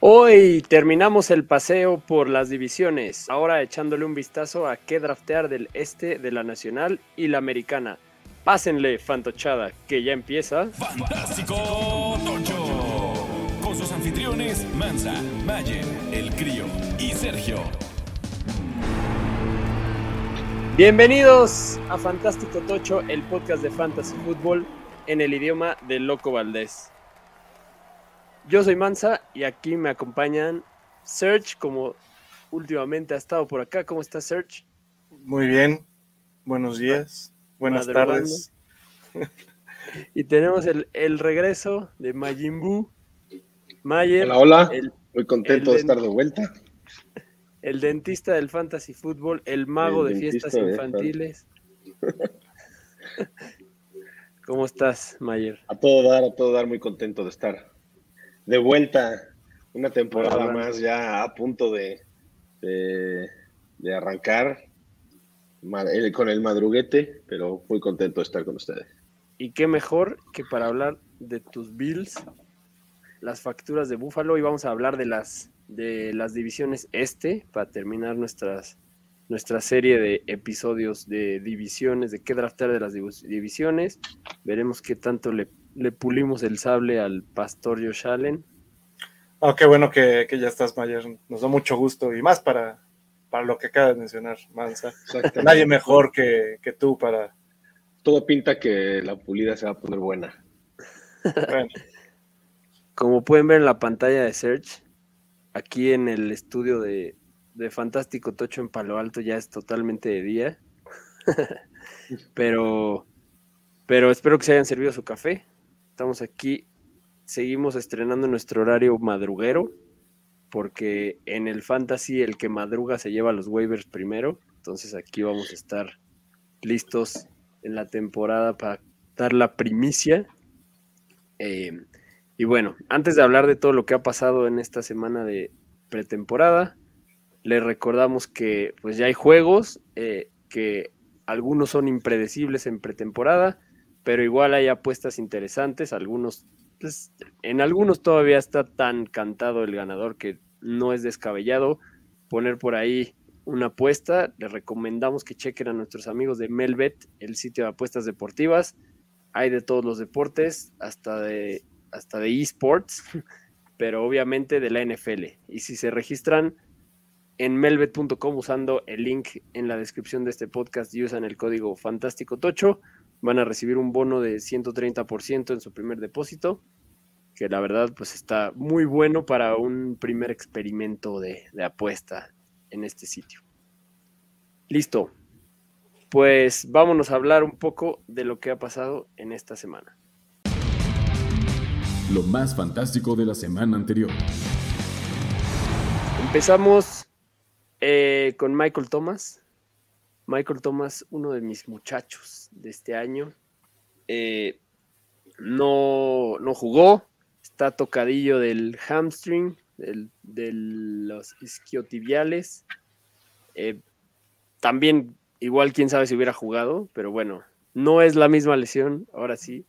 Hoy terminamos el paseo por las divisiones, ahora echándole un vistazo a qué draftear del este de la nacional y la americana. Pásenle, fantochada, que ya empieza. Fantástico Tocho. Con sus anfitriones Mansa, Mayer, El Crío y Sergio. Bienvenidos a Fantástico Tocho, el podcast de Fantasy Football en el idioma de Loco Valdés. Yo soy Mansa y aquí me acompañan Serge, como últimamente ha estado por acá. ¿Cómo está Serge? Muy bien, buenos días, buenas tardes. Y tenemos el, el regreso de Majin Buu, Mayer, Hola, hola. el, Muy contento el de estar de vuelta. el dentista del Fantasy Football, el mago El de fiestas de infantiles. ¿Cómo estás, Mayer? A todo dar, a todo dar, muy contento de estar de vuelta. Una temporada Hola. más ya a punto de, de, de arrancar con el madruguete, pero muy contento de estar con ustedes. Y qué mejor que para hablar de tus Bills, las facturas de Búfalo, y vamos a hablar de las, de las divisiones este, para terminar nuestras, nuestra serie de episodios de divisiones, de qué draftear de las divis- divisiones. Veremos qué tanto le, le pulimos el sable al pastor Josh Allen. Oh, qué bueno que, que ya estás, Mayer. Nos da mucho gusto y más para, para lo que acabas de mencionar, Mansa. Nadie mejor que, que tú para. Todo pinta que la pulida se va a poner buena. Bueno, Como pueden ver en la pantalla de Search, aquí en el estudio de, de Fantástico Tocho en Palo Alto ya es totalmente de día. pero, pero espero que se hayan servido su café. Estamos aquí, seguimos estrenando nuestro horario madruguero, porque en el Fantasy el que madruga se lleva los waivers primero. Entonces aquí vamos a estar listos en la temporada para dar la primicia. Eh, y bueno, antes de hablar de todo lo que ha pasado en esta semana de pretemporada, les recordamos que pues ya hay juegos, eh, que algunos son impredecibles en pretemporada, pero igual hay apuestas interesantes, algunos, pues, en algunos todavía está tan cantado el ganador que no es descabellado poner por ahí una apuesta. Les recomendamos que chequen a nuestros amigos de Melbet, el sitio de apuestas deportivas. Hay de todos los deportes, hasta de hasta de esports, pero obviamente de la NFL. Y si se registran en melbet.com usando el link en la descripción de este podcast y usan el código Fantástico Tocho, van a recibir un bono de 130% en su primer depósito, que la verdad pues está muy bueno para un primer experimento de, de apuesta en este sitio. Listo. Pues vámonos a hablar un poco de lo que ha pasado en esta semana. Lo más fantástico de la semana anterior. Empezamos eh, con Michael Thomas. Michael Thomas, uno de mis muchachos de este año. Eh, no, no jugó, está tocadillo del hamstring, del- de los isquiotibiales. Eh, también, igual, quién sabe si hubiera jugado, pero bueno, no es la misma lesión, ahora sí.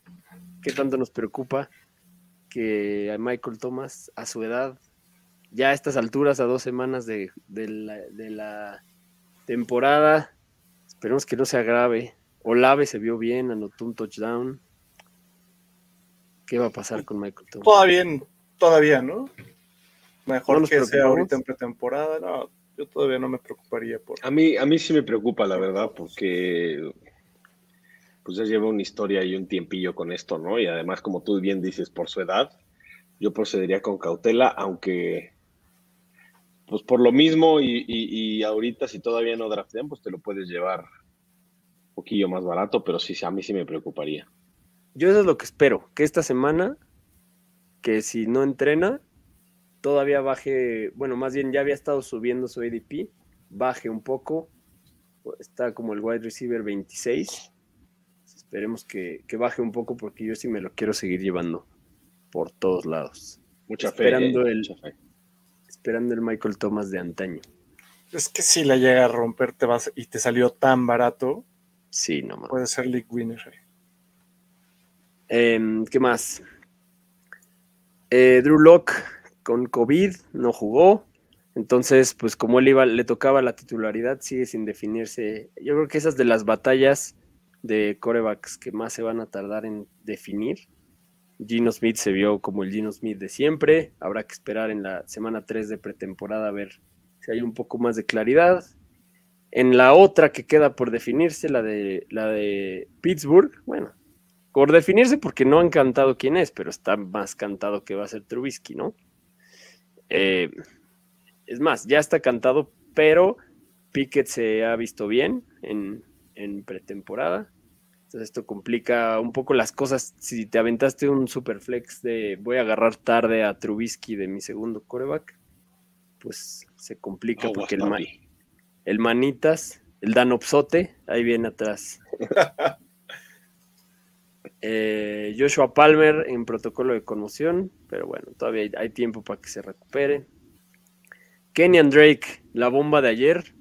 ¿Qué tanto nos preocupa que a Michael Thomas, a su edad, ya a estas alturas, a dos semanas de, de la, de la temporada, esperemos que no se agrave. Olave se vio bien, anotó un touchdown. ¿Qué va a pasar con Michael Thomas? todavía, todavía, ¿no? Mejor ¿No nos que sea ahorita en pretemporada. No, yo todavía no me preocuparía por. A mí, a mí sí me preocupa, la verdad, porque pues ya lleva una historia y un tiempillo con esto, ¿no? Y además, como tú bien dices, por su edad, yo procedería con cautela, aunque, pues por lo mismo, y, y- y ahorita si todavía no draftean, pues te lo puedes llevar poquillo más barato, pero sí, a mí sí me preocuparía. Yo eso es lo que espero, que esta semana, que si no entrena, todavía baje, bueno, más bien ya había estado subiendo su ADP, baje un poco, está como el wide receiver 26. Esperemos que, que baje un poco porque yo sí me lo quiero seguir llevando por todos lados. Mucha Esperando fe. eh, el- mucha fe. Esperando el Michael Thomas de antaño. Es que si la llega a romper te vas, y te salió tan barato, Sí, no más. puede ser league winner. Em, ¿Qué más? Eh, Drew Locke con COVID, no jugó. Entonces, pues como él iba, le tocaba la titularidad, sigue sin definirse. Yo creo que esas de las batallas de corebacks que más se van a tardar en definir. Gino Smith se vio como el Gino Smith de siempre. Habrá que esperar en la semana 3 de pretemporada a ver si hay un poco más de claridad. En la otra que queda por definirse, la de, la de Pittsburgh, bueno, por definirse porque no han cantado quién es, pero está más cantado que va a ser Trubisky, ¿no? Eh, es más, ya está cantado, pero Pickett se ha visto bien en, en pretemporada. Entonces esto complica un poco las cosas. Si te aventaste un super flex de voy a agarrar tarde a Trubisky de mi segundo coreback, pues se complica porque el, el, manitas, el danopsote, ahí viene atrás. eh, Joshua Palmer en protocolo de conmoción, pero bueno, todavía hay, hay tiempo para que se recupere. Kenyan Drake, la bomba de ayer,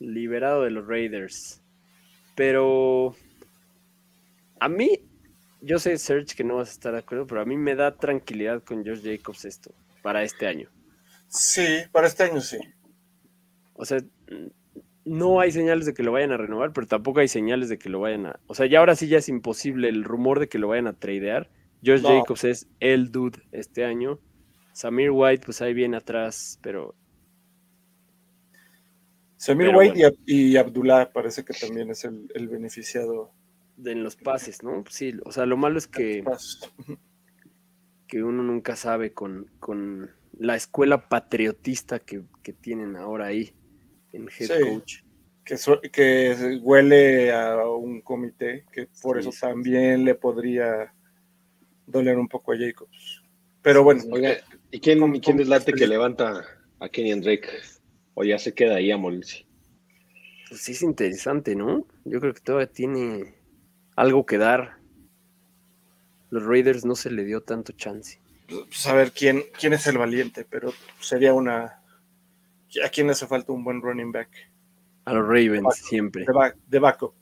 liberado de los Raiders. Pero a mí, yo sé, Serge, que no vas a estar de acuerdo, pero a mí me da tranquilidad con Josh Jacobs esto, para este año. Sí, para este año sí. O sea, no hay señales de que lo vayan a renovar, pero tampoco hay señales de que lo vayan a. O sea, ya ahora sí ya es imposible el rumor de que lo vayan a tradear. Josh No. Jacobs es el dude este año. Samir White, pues ahí viene atrás, pero Samir Pero White y Ab- y, Abdullah parece que también es el, el beneficiado. de en los pases, ¿no? Sí, o sea, lo malo es que, que uno nunca sabe con, con la escuela patriotista que, que tienen ahora ahí en head Sí. coach. Que, su- que huele a un comité que por Sí, eso sí, también le podría doler un poco a Jacobs. Pero bueno, Oiga, ¿y quién, ¿Cómo- y quién cómo es late que levanta a Kenyan Drake? O ya se queda ahí a morirse. Pues sí es interesante, ¿no? Yo creo que todavía tiene algo que dar. Los Raiders no se le dio tanto chance. pues a ver quién, quién es el valiente, pero sería una... ¿A quién le hace falta un buen running back? A los Ravens siempre. De, back- de backup.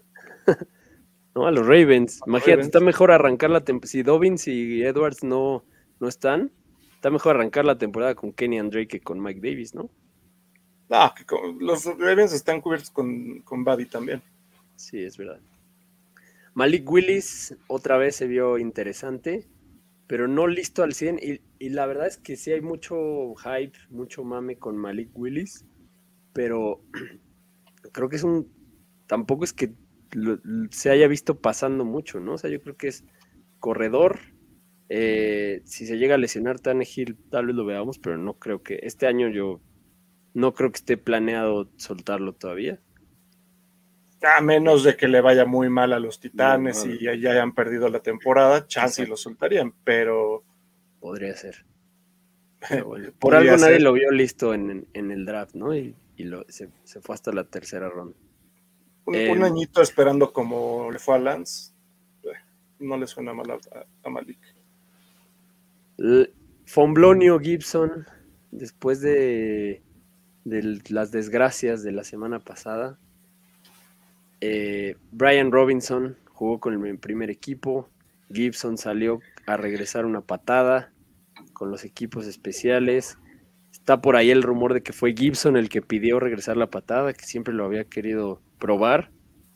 ¿no? A los Ravens. Imagínate, está mejor arrancar la temporada. Si Dobbins y Edwards no, no están, está mejor arrancar la temporada con Kenny Drake que con Mike Davis, ¿no? No, que con- los Ravens están cubiertos con, con Buddy también. Sí, es verdad. Malik Willis otra vez se vio interesante, pero no listo al 100. Y, y la verdad es que sí hay mucho hype, mucho mame con Malik Willis, pero creo que es un. Tampoco es que se haya visto pasando mucho, ¿no? O sea, yo creo que es corredor. eh, si se llega a lesionar Tannehill, tal vez lo veamos, pero no creo que. Este año yo no creo que esté planeado soltarlo todavía. A menos de que le vaya muy mal a los Titanes y ya, ya hayan perdido la temporada, chance y lo soltarían, pero Podría ser. Pero bueno, por Podría algo nadie ser. lo vio listo en, en- en el draft, ¿no? Y, y lo, se, se fue hasta la tercera ronda. un, Eh, un añito esperando como le fue a Lance, eh, no le suena mal a, a Malik. Fonblonio Gibson, después de, de las desgracias de la semana pasada, eh, Brian Robinson jugó con el primer equipo. Gibson salió a regresar una patada con los equipos especiales. Está por ahí el rumor de que fue Gibson el que pidió regresar la patada, que siempre lo había querido probar.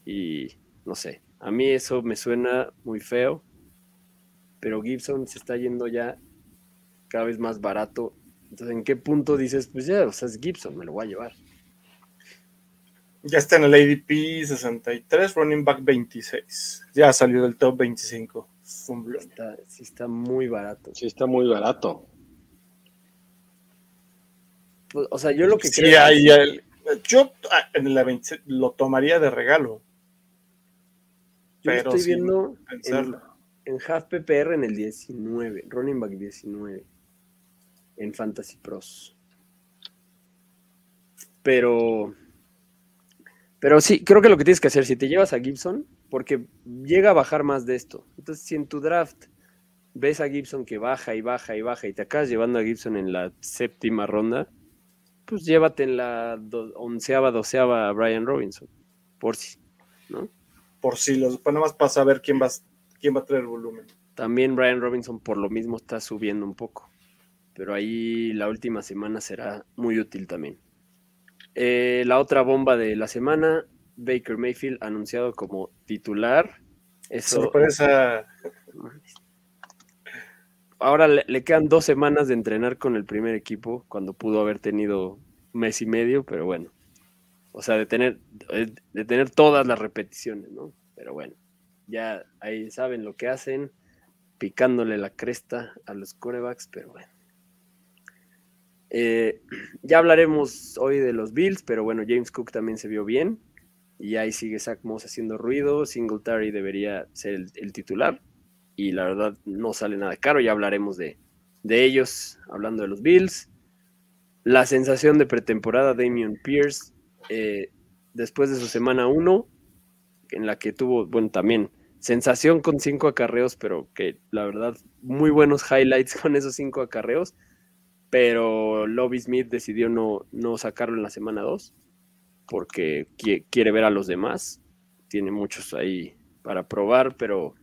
Y no sé, a mí eso me suena muy feo. Pero Gibson se está yendo ya cada vez más barato. Entonces, ¿en qué punto dices, pues ya, o sea, es Gibson, me lo voy a llevar? Ya está en el ADP 63, running back 26. Ya salió del top 25. Fumblón. Está, sí está muy barato. Sí, está muy barato. Pues, o sea, yo lo que Sí, creo ahí el- yo ah, en la 26 lo tomaría de regalo. yo pero estoy viendo en, en Half PPR en el 19, running back 19, en Fantasy Pros. Pero, pero sí, creo que lo que tienes que hacer, si te llevas a Gibson, porque llega a bajar más de esto. Entonces, si en tu draft ves a Gibson que baja y baja y baja y te acabas llevando a Gibson en la séptima ronda, pues llévate en la do- onceava, doceava a Brian Robinson, por si, ¿no? Por si los, pues nada más para saber quién va, quién va a traer volumen. También Brian Robinson por lo mismo está subiendo un poco. pero ahí la última semana será muy útil también. Eh, la otra bomba de la semana, Baker Mayfield anunciado como titular. Eso, Sorpresa. ahora le, le quedan dos semanas de entrenar con el primer equipo, cuando pudo haber tenido un mes y medio, pero bueno. O sea, de tener, de tener todas las repeticiones, ¿no? Pero bueno, ya ahí saben lo que hacen, picándole la cresta a los corebacks, pero bueno. Eh, ya hablaremos hoy de los Bills, pero bueno, James Cook también se vio bien. Y ahí sigue Zach Moss haciendo ruido. Singletary debería ser el, titular. Y la verdad no sale nada caro. Ya hablaremos de, de ellos, hablando de los Bills. La sensación de pretemporada, Damian Pierce, eh, después de su semana 1, en la que tuvo, bueno, también sensación con cinco acarreos, pero que la verdad, muy buenos highlights con esos cinco acarreos. Pero Lobby Smith decidió no, no sacarlo en la semana 2 porque qui- quiere ver a los demás. Tiene muchos ahí para probar, pero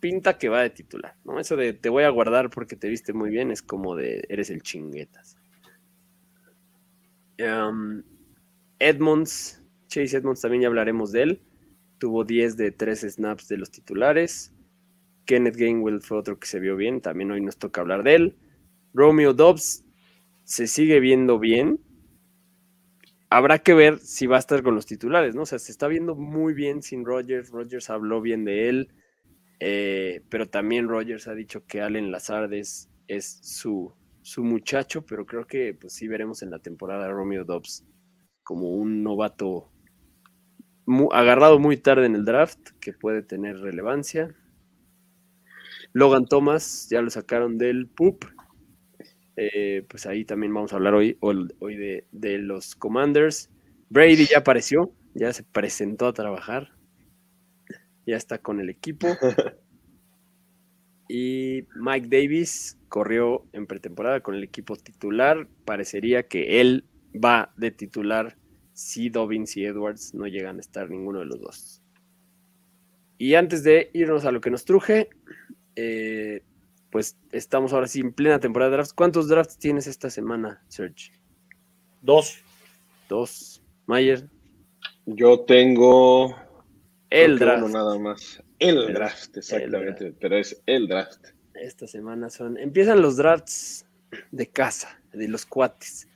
pinta que va de titular, ¿no? Eso de te voy a guardar porque te viste muy bien es como de eres el chinguetas. Um, Edmonds, Chase Edmonds también ya hablaremos de él. Tuvo 10 de 13 snaps de los titulares. Kenneth Gainwell fue otro que se vio bien, también hoy nos toca hablar de él. Romeo Dobbs se sigue viendo bien. Habrá que ver si va a estar con los titulares, ¿no? O sea, se está viendo muy bien sin Rogers. Rogers habló bien de él. Eh, pero también Rogers ha dicho que Allen Lazard es, es su, su muchacho, pero creo que pues sí veremos en la temporada a Romeo Dobbs como un novato agarrado muy tarde en el draft que puede tener relevancia. Logan Thomas ya lo sacaron del PUP. Eh, pues ahí también vamos a hablar hoy, hoy de los Commanders. Brady ya apareció, ya se presentó a trabajar. Ya está con el equipo. Y Mike Davis corrió en pretemporada con el equipo titular. Parecería que él va de titular si Dobbins y Edwards no llegan a estar ninguno de los dos. Y antes de irnos a lo que nos truje, eh, pues estamos ahora sí en plena temporada de drafts. ¿Cuántos drafts tienes esta semana, Serge? Dos. Dos. Mayer, Yo tengo el draft. uno nada más. El El- draft, exactamente. draft. Pero es el draft. Esta semana son. Empiezan los drafts de casa, de los cuates.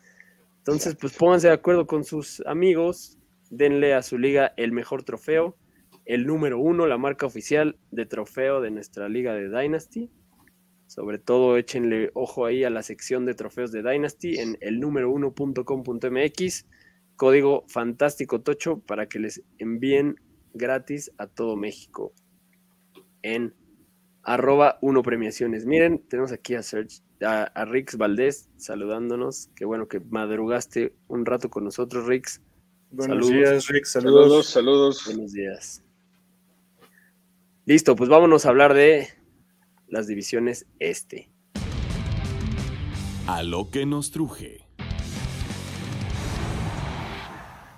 Entonces, pues pónganse de acuerdo con sus amigos, denle a su liga el mejor trofeo, el número uno, la marca oficial de trofeo de nuestra liga de Dynasty. Sobre todo, échenle ojo ahí a la sección de trofeos de Dynasty en el número uno.com.mx. Código fantástico tocho para que les envíen gratis a todo México en arroba uno premiaciones. Miren, tenemos aquí a Serge, a, a Rix Valdés saludándonos. Qué bueno que madrugaste un rato con nosotros, Rix. Buenos Saludos. días, Rick. Saludos. Saludos, saludos. Buenos días. Listo, pues vámonos a hablar de las divisiones este. A lo que nos truje.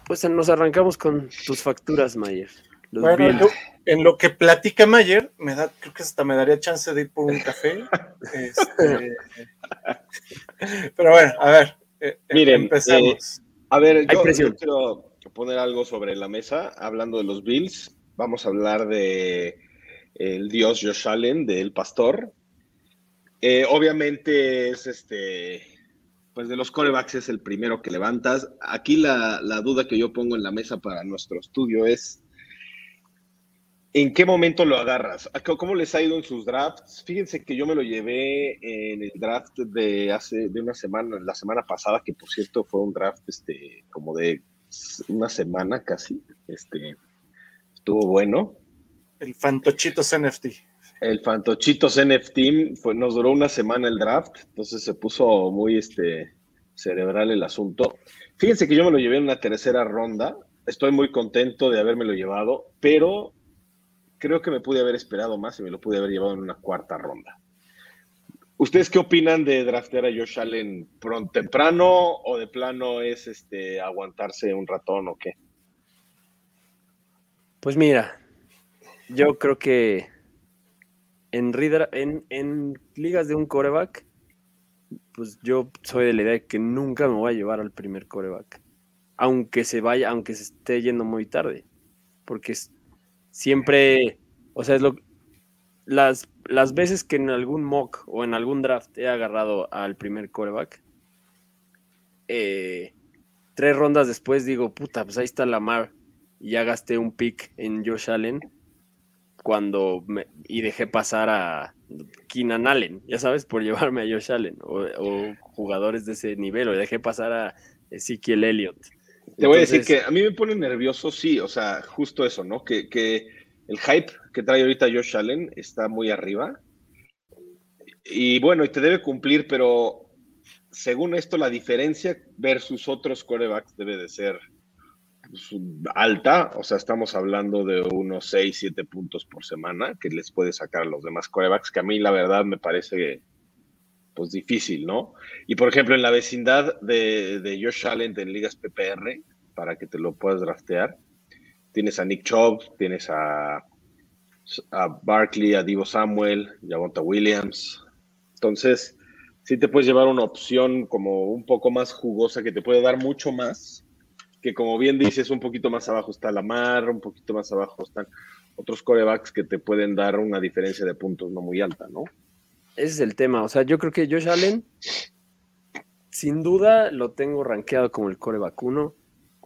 Pues nos arrancamos con tus facturas, Mayer. Los Bueno, Bills. yo- en lo que platica Mayer, me da, creo que hasta me daría chance de ir por un café. Este, pero bueno, a ver, eh, eh, Miren, empezamos. A ver, yo quiero poner algo sobre la mesa, hablando de los Bills. Vamos a hablar de el dios Josh Allen, del pastor. Eh, obviamente es este, pues de los corebacks es el primero que levantas. Aquí la, la duda que yo pongo en la mesa para nuestro estudio es, ¿en qué momento lo agarras? ¿A ¿Cómo les ha ido en sus drafts? Fíjense que yo me lo llevé en el draft de hace de una semana, la semana pasada, que por cierto fue un draft este, como de una semana casi. Este, estuvo bueno. El Fantochitos NFT. El Fantochitos NFT fue, nos duró una semana el draft, entonces se puso muy este, cerebral el asunto. Fíjense que yo me lo llevé en una tercera ronda. Estoy muy contento de habérmelo llevado, pero creo que me pude haber esperado más y me lo pude haber llevado en una cuarta ronda. ¿Ustedes qué opinan de draftear a Josh Allen pronto, temprano o de plano es este aguantarse un ratón o qué? Pues mira, yo creo que en, en, ligas de un coreback, pues yo soy de la idea de que nunca me voy a llevar al primer coreback. Aunque se vaya, aunque se esté yendo muy tarde. Porque siempre, o sea, es lo, las, las veces que en algún mock o en algún draft he agarrado al primer coreback, eh, tres rondas después digo, puta, pues ahí está Lamar. Y ya gasté un pick en Josh Allen cuando y dejé pasar a Keenan Allen, ya sabes, por llevarme a Josh Allen o, jugadores de ese nivel, o dejé pasar a Ezekiel Elliott. Te voy a decir que a mí me pone nervioso, sí, o sea, justo eso, ¿no? Que, que el hype que trae ahorita Josh Allen está muy arriba. Y bueno, y te debe cumplir, pero según esto, la diferencia versus otros corebacks debe de ser alta. O sea, estamos hablando de unos 6, 7 puntos por semana que les puede sacar a los demás corebacks, que a mí la verdad me parece pues difícil, ¿no? Y por ejemplo, en la vecindad de, de Josh Allen en ligas PPR, para que te lo puedas draftear, tienes a Nick Chubb, tienes a, a Barkley, a Divo Samuel, Javonta Williams. Entonces, sí te puedes llevar una opción como un poco más jugosa que te puede dar mucho más, que como bien dices, un poquito más abajo está Lamar, un poquito más abajo están otros corebacks que te pueden dar una diferencia de puntos no muy alta, ¿no? Ese es el tema. O sea, yo creo que Josh Allen, sin duda, lo tengo rankeado como el coreback 1.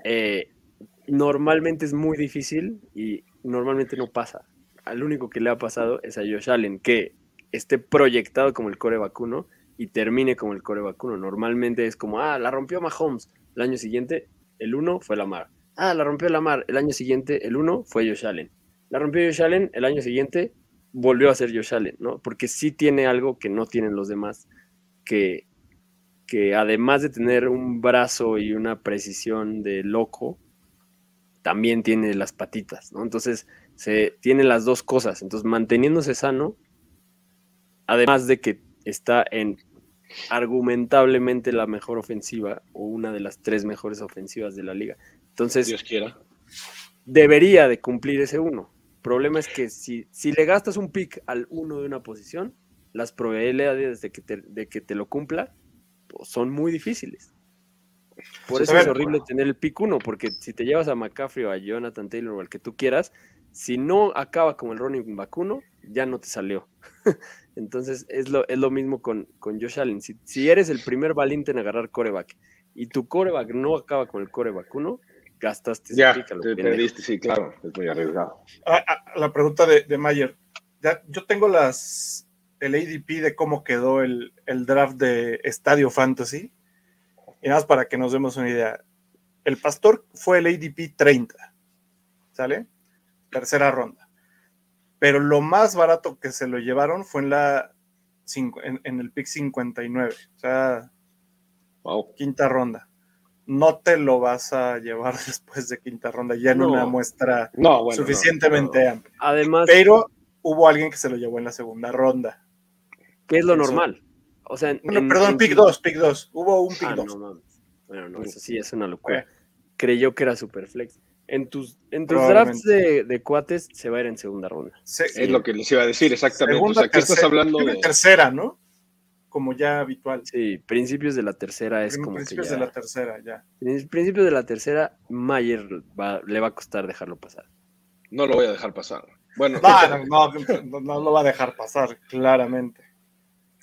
Eh, normalmente es muy difícil y normalmente no pasa. Al único que le ha pasado es a Josh Allen, que esté proyectado como el coreback 1 y termine como el coreback 1. Normalmente es como, ah, la rompió Mahomes. El año siguiente, el 1 fue Lamar. Ah, la rompió Lamar. El año siguiente, el 1 fue Josh Allen. La rompió Josh Allen, el año siguiente volvió a ser Josh Allen, ¿no? Porque sí tiene algo que no tienen los demás, que, que además de tener un brazo y una precisión de loco, también tiene las patitas, ¿no? Entonces, se tiene las dos cosas. Entonces, manteniéndose sano, además de que está en argumentablemente la mejor ofensiva o una de las tres mejores ofensivas de la liga. Entonces, Dios quiera. Debería de cumplir ese uno. Problema es que si, si le gastas un pick al uno de una posición, las probabilidades de que te, de que te lo cumpla pues, son muy difíciles. Por eso es horrible tener el pick uno, porque si te llevas a McCaffrey o a Jonathan Taylor o al que tú quieras, si no acaba como el running back uno, ya no te salió. Entonces es lo, es lo mismo con, con Josh Allen. Si, eres el primer valiente en agarrar coreback y tu coreback no acaba con el coreback 1, gastaste ya, te perdiste, sí, claro, es muy arriesgado. Ah, ah, la pregunta de, de Mayer. Ya, yo tengo las el ADP de cómo quedó el, el draft de Estadio Fantasy. Y nada más para que nos demos una idea. El Pastor fue el ADP 30, ¿sale? Tercera ronda pero lo más barato que se lo llevaron fue en la en, el pick 59, o sea, quinta ronda. No te lo vas a llevar después de quinta ronda, ya en una muestra suficientemente amplia. Además, pero hubo alguien que se lo llevó en la segunda ronda. Que es lo normal. O sea, perdón, pick 2, pick 2. Hubo un pick 2. Ah, bueno, no, eso sí es una locura. Creyó que era super flex en tus, en tus drafts de, de, cuates se va a ir en segunda ronda. es lo que les iba a decir, exactamente. o sea, estás hablando de tercera, ¿no? Como ya habitual. Sí, principios de la tercera es como principios que de la tercera, ya. Principios de la tercera, Mayer le va a costar dejarlo pasar. No lo voy a dejar pasar. Bueno, no, no, no, lo va a dejar pasar, claramente.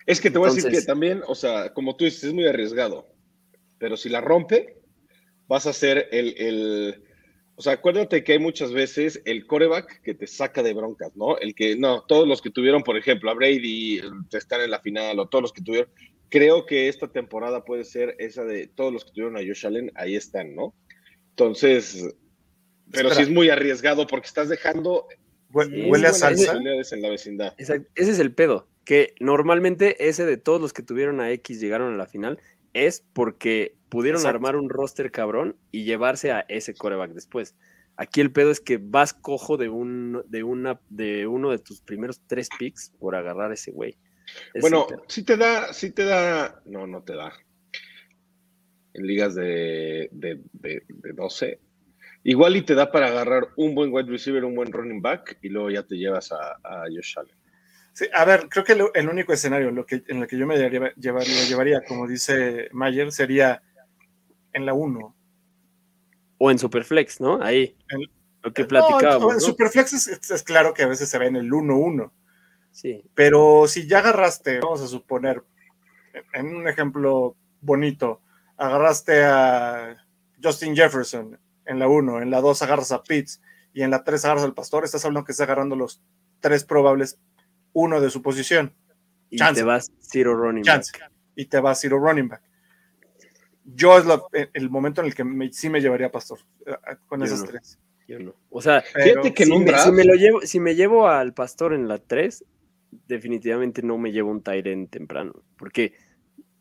Es que te voy a decir que también, o sea, como tú dices, es muy arriesgado. Pero si la rompe, vas a ser el, el o sea, acuérdate que hay muchas veces el coreback que te saca de broncas, ¿no? El que, no, todos los que tuvieron, por ejemplo, a Brady están en la final o todos los que tuvieron, creo que esta temporada puede ser esa de todos los que tuvieron a Josh Allen, ahí están, ¿no? Entonces, pero sí es muy arriesgado porque estás dejando huele a salsa en la vecindad. Ese es el pedo, que normalmente ese de todos los que tuvieron a X llegaron a la final es porque pudieron armar un roster cabrón y llevarse a ese coreback después. Aquí el pedo es que vas cojo de, un, de, una, de uno de tus primeros tres picks por agarrar a ese güey. bueno, si te da, si te da, no, no te da. En ligas de, de, 12, igual y te da para agarrar un buen wide receiver, un buen running back y luego ya te llevas a, a Josh Allen. Sí, a ver, creo que lo- el único escenario en, lo que, en el que yo me llevaría, llevaría, llevaría, como dice Mayer, sería en la 1. O en Superflex, ¿no? Ahí. El- lo que No, platicábamos. en ¿no? Superflex es, es- es claro que a veces se ve en el 1-1, Sí. pero si ya agarraste, vamos a suponer, en un ejemplo bonito, agarraste a Justin Jefferson en la 1, en la 2 agarras a Pitts y en la 3 agarras al Pastor, estás hablando que estás agarrando los tres probables, uno de su posición. Y Chance. te vas zero running chance back. y te va a zero running back. Yo es la- el momento en el que me- sí me llevaría a Pastor eh, con Yo esas no. tres. Yo no. O sea, Pero Fíjate que si me, si me lo llevo, si me llevo al pastor en la 3, definitivamente no me llevo un Tyrant temprano. Porque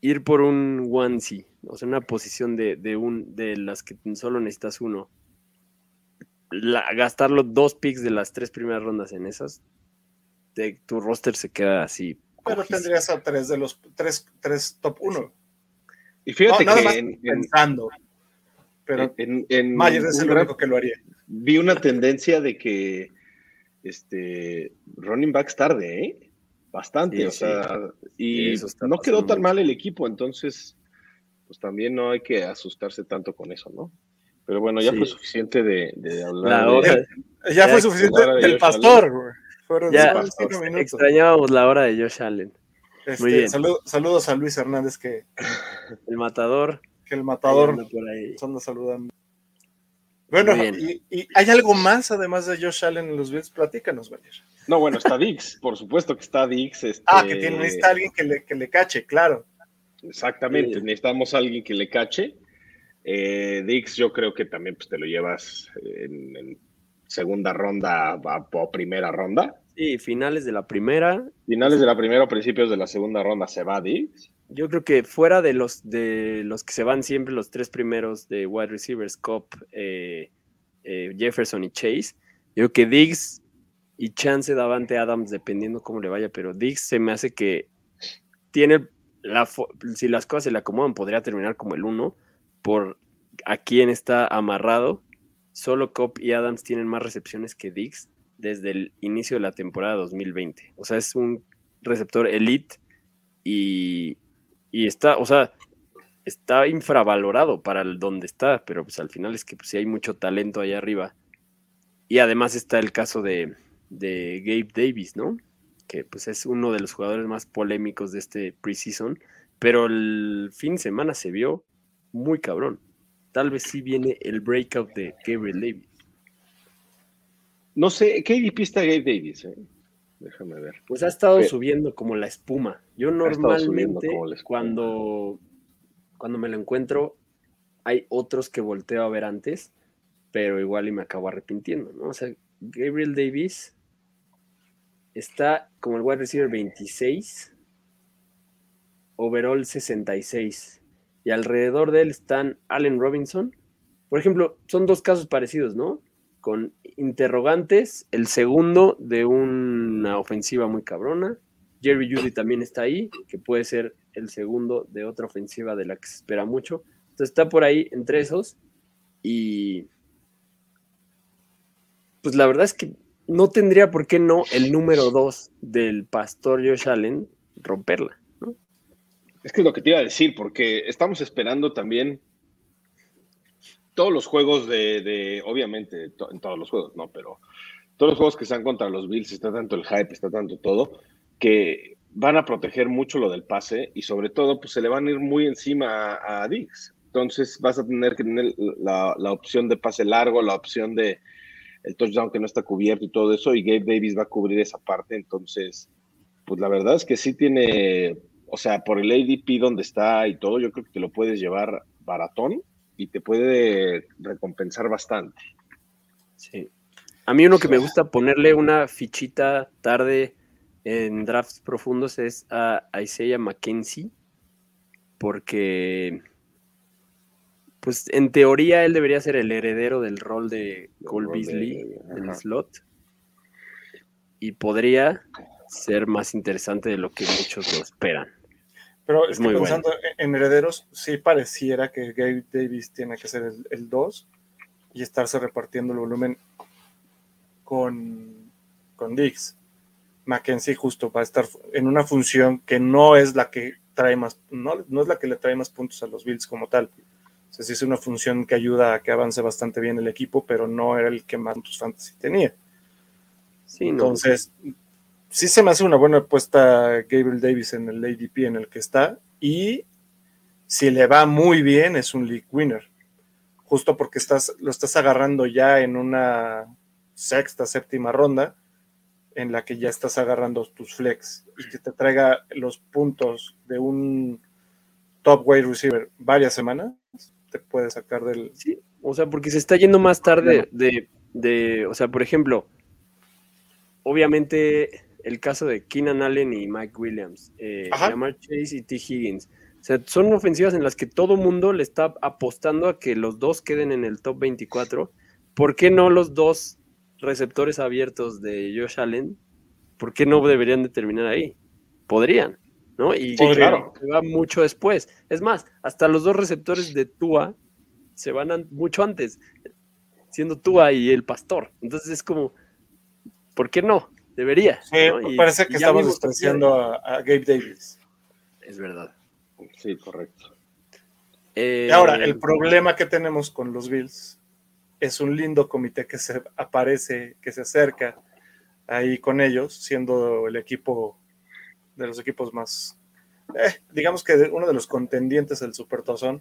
ir por un onesie, o sea, una posición de, de un, de las que solo necesitas uno, la- gastarlo dos picks de las tres primeras rondas en esas, te- tu roster se queda así. pero cojísimo. tendrías a tres de los tres, tres top uno. y fíjate No, nada que más en, en- pensando. Pero en- en Mayer es el único que lo haría. vi una tendencia de que este running backs tarde, ¿eh? Bastante, Sí, o sí. sea, y Sí, no quedó tan mal el equipo, entonces, pues también no hay que asustarse tanto con eso, ¿no? Pero bueno, ya Sí. fue suficiente de, de hablar La de- Ya, Ya, fue suficiente de del pastor. Fueron Ya, minutos. extrañábamos la hora de Josh Allen, Este, muy bien. salu- saludos a Luis Hernández, que, el matador. que el matador por ahí. saludando. Bueno, bien. y, y hay algo más además de Josh Allen en los Bills? Platícanos, Mayer. No, bueno, está Dix, por supuesto que está Dix. Este, Ah, que tiene, necesita alguien que le, que le cache, claro. Exactamente, Sí. necesitamos a alguien que le cache. Eh, Dix, yo creo que también pues, te lo llevas en, en segunda ronda o primera ronda. Sí, finales de la primera. Finales de la primera o principios de la segunda ronda se va Dix. Yo creo que fuera de los de los que se van siempre los tres primeros de wide receivers, Cobb, eh, eh, Jefferson y Chase, yo creo que Diggs y Chance Davante Adams, dependiendo cómo le vaya, pero Diggs se me hace que tiene la si las cosas se le acomodan, podría terminar como el uno por a quién está amarrado. Solo Cobb y Adams tienen más recepciones que Diggs desde el inicio de la temporada 2020. O sea, es un receptor elite y, y está, o sea, está infravalorado para el donde está, pero pues al final es que pues, sí hay mucho talento allá arriba. Y además está el caso de, de Gabe Davis, ¿no? Que pues es uno de los jugadores más polémicos de este preseason, pero el fin de semana se vio muy cabrón. Tal vez sí viene el breakout de Gabriel Davis. No sé, ¿qué está Gabe Davis? eh? Déjame ver. Pues ha estado Pero- subiendo como la espuma. Yo normalmente como la espuma. cuando, cuando me lo encuentro hay otros que volteo a ver antes, pero igual y me acabo arrepintiendo, ¿no? O sea, Gabriel Davis está como el wide receiver 26, overall 66, y alrededor de él están Allen Robinson. Por ejemplo, son dos casos parecidos, ¿no? Con interrogantes, el segundo de una ofensiva muy cabrona. Jerry Judy también está ahí, que puede ser el segundo de otra ofensiva de la que se espera mucho. Entonces está por ahí entre esos. Y pues la verdad es que no tendría por qué no el número dos del pastor Josh Allen romperla. Es que es lo que te iba a decir, porque estamos esperando también todos los juegos de, obviamente, en todos los juegos, no, pero todos los juegos que sean contra los Bills, está tanto el hype, está tanto todo, que van a proteger mucho lo del pase y sobre todo, pues se le van a ir muy encima a, a Diggs. Entonces vas a tener que tener la, la opción de pase largo, la opción de el touchdown que no está cubierto y todo eso, y Gabe Davis va a cubrir esa parte, entonces, pues la verdad es que sí tiene o sea, por el ADP donde está y todo, yo creo que te lo puedes llevar baratón y te puede recompensar bastante. Sí. A mí uno que me gusta ponerle una fichita tarde en drafts profundos es a Isaiah McKenzie, porque pues en teoría él debería ser el heredero del rol de Cole Beasley en el slot y podría ser más interesante de lo que muchos lo esperan. Pero Es es que muy pensando en herederos, sí pareciera que Gabe Davis tiene que ser el 2 y estarse repartiendo el volumen con, con Diggs. Mackenzie justo va a estar en una función que no es la que trae más, no, no es la que le trae más puntos a los Bills como tal. O sea, sí es una función que ayuda a que avance bastante bien el equipo, pero no era el que más puntos fantasy tenía. Sí, no. Sí se me hace una buena apuesta Gabriel Davis en el ADP en el que está y si le va muy bien es un league winner, justo porque estás, lo estás agarrando ya en una sexta, séptima ronda en la que ya estás agarrando tus flex y que te traiga los puntos de un top wide receiver varias semanas, te puede sacar del... Sí, o sea, porque se está yendo más tarde de, de o sea, por ejemplo, obviamente el caso de Keenan Allen y Mike Williams, eh, Ajá. Jamar Chase y T. Higgins. O sea, son ofensivas en las que todo mundo le está apostando a que los dos queden en el top 24. ¿Por qué no los dos receptores abiertos de Josh Allen? ¿Por qué no deberían de terminar ahí? Podrían, ¿no? Y Sí, claro. se va mucho después. Es más, hasta los dos receptores de Tua se van an- mucho antes, siendo Tua y el pastor. Entonces es como, ¿por qué no? Debería. Sí, ¿no? Y- parece que estamos despreciando a, a Gabe Davis. Es verdad. Sí, correcto. Eh, Y ahora, el problema que tenemos con los Bills es un lindo comité que se aparece, que se acerca ahí con ellos, siendo el equipo de los equipos más, eh, digamos que uno de los contendientes del Supertazón.